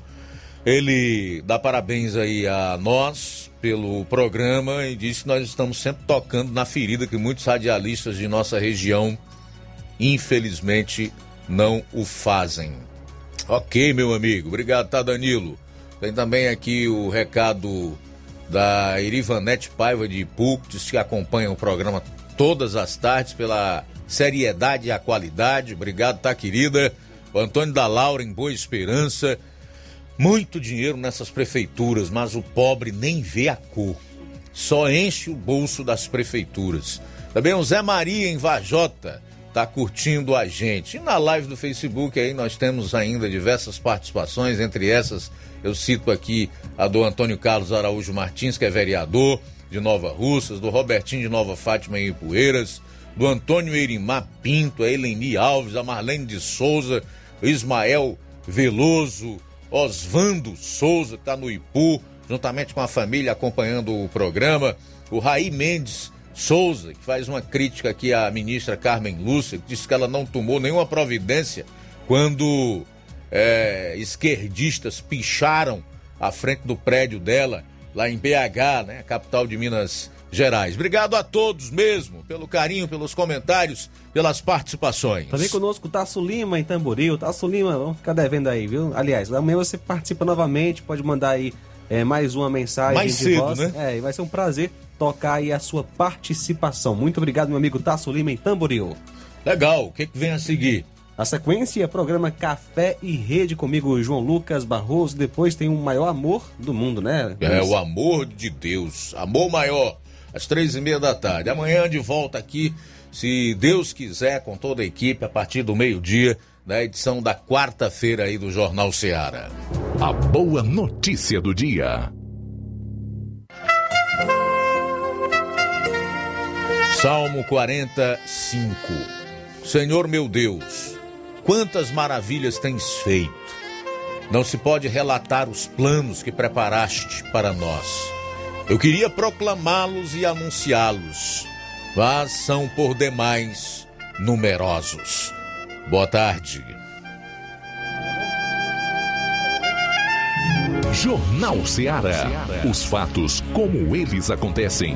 Ele dá parabéns aí a nós pelo programa e diz que nós estamos sempre tocando na ferida que muitos radialistas de nossa região, infelizmente, não o fazem. Ok, meu amigo. Obrigado, tá, Danilo? Tem também aqui o recado da Irivanete Paiva de Ipu, que acompanha o programa todas as tardes pela seriedade e a qualidade. Obrigado, tá, querida? O Antônio da Laura em Boa Esperança. Muito dinheiro nessas prefeituras, mas o pobre nem vê a cor. Só enche o bolso das prefeituras. Também o Zé Maria em Vajota tá curtindo a gente. E na live do Facebook aí nós temos ainda diversas participações, entre essas eu cito aqui a do Antônio Carlos Araújo Martins, que é vereador de Nova Russas, do Robertinho de Nova Fátima em Ipueiras, do Antônio Erimar Pinto, a Eleni Alves, a Marlene de Souza, Ismael Veloso, Osvando Souza, que está no Ipu, juntamente com a família acompanhando o programa, o Raí Mendes Souza, que faz uma crítica aqui à ministra Carmen Lúcia, que disse que ela não tomou nenhuma providência quando é, esquerdistas picharam à frente do prédio dela, lá em BH, né, capital de Minas Gerais. Obrigado a todos mesmo, pelo carinho, pelos comentários, pelas participações. Também conosco Tasso Lima em Tamboril. Tasso Lima, vamos ficar devendo aí, viu? Aliás, amanhã você participa novamente, pode mandar aí é, mais uma mensagem mais de cedo, voz. né? É, e vai ser um prazer tocar aí a sua participação. Muito obrigado, meu amigo Tasso Lima em Tamboril. Legal, o que, que vem a seguir? A sequência é programa Café e Rede comigo, João Lucas Barroso. Depois tem o maior amor do mundo, né? É o amor de Deus, amor maior, às três e meia da tarde. Amanhã de volta aqui, se Deus quiser, com toda a equipe, a partir do meio-dia, da edição da quarta-feira aí do Jornal Seara. A boa notícia do dia. Salmo 45 Senhor meu Deus, quantas maravilhas tens feito! Não se pode relatar os planos que preparaste para nós. Eu queria proclamá-los e anunciá-los, mas são por demais numerosos. Boa tarde. Jornal Ceará. Os fatos como eles acontecem.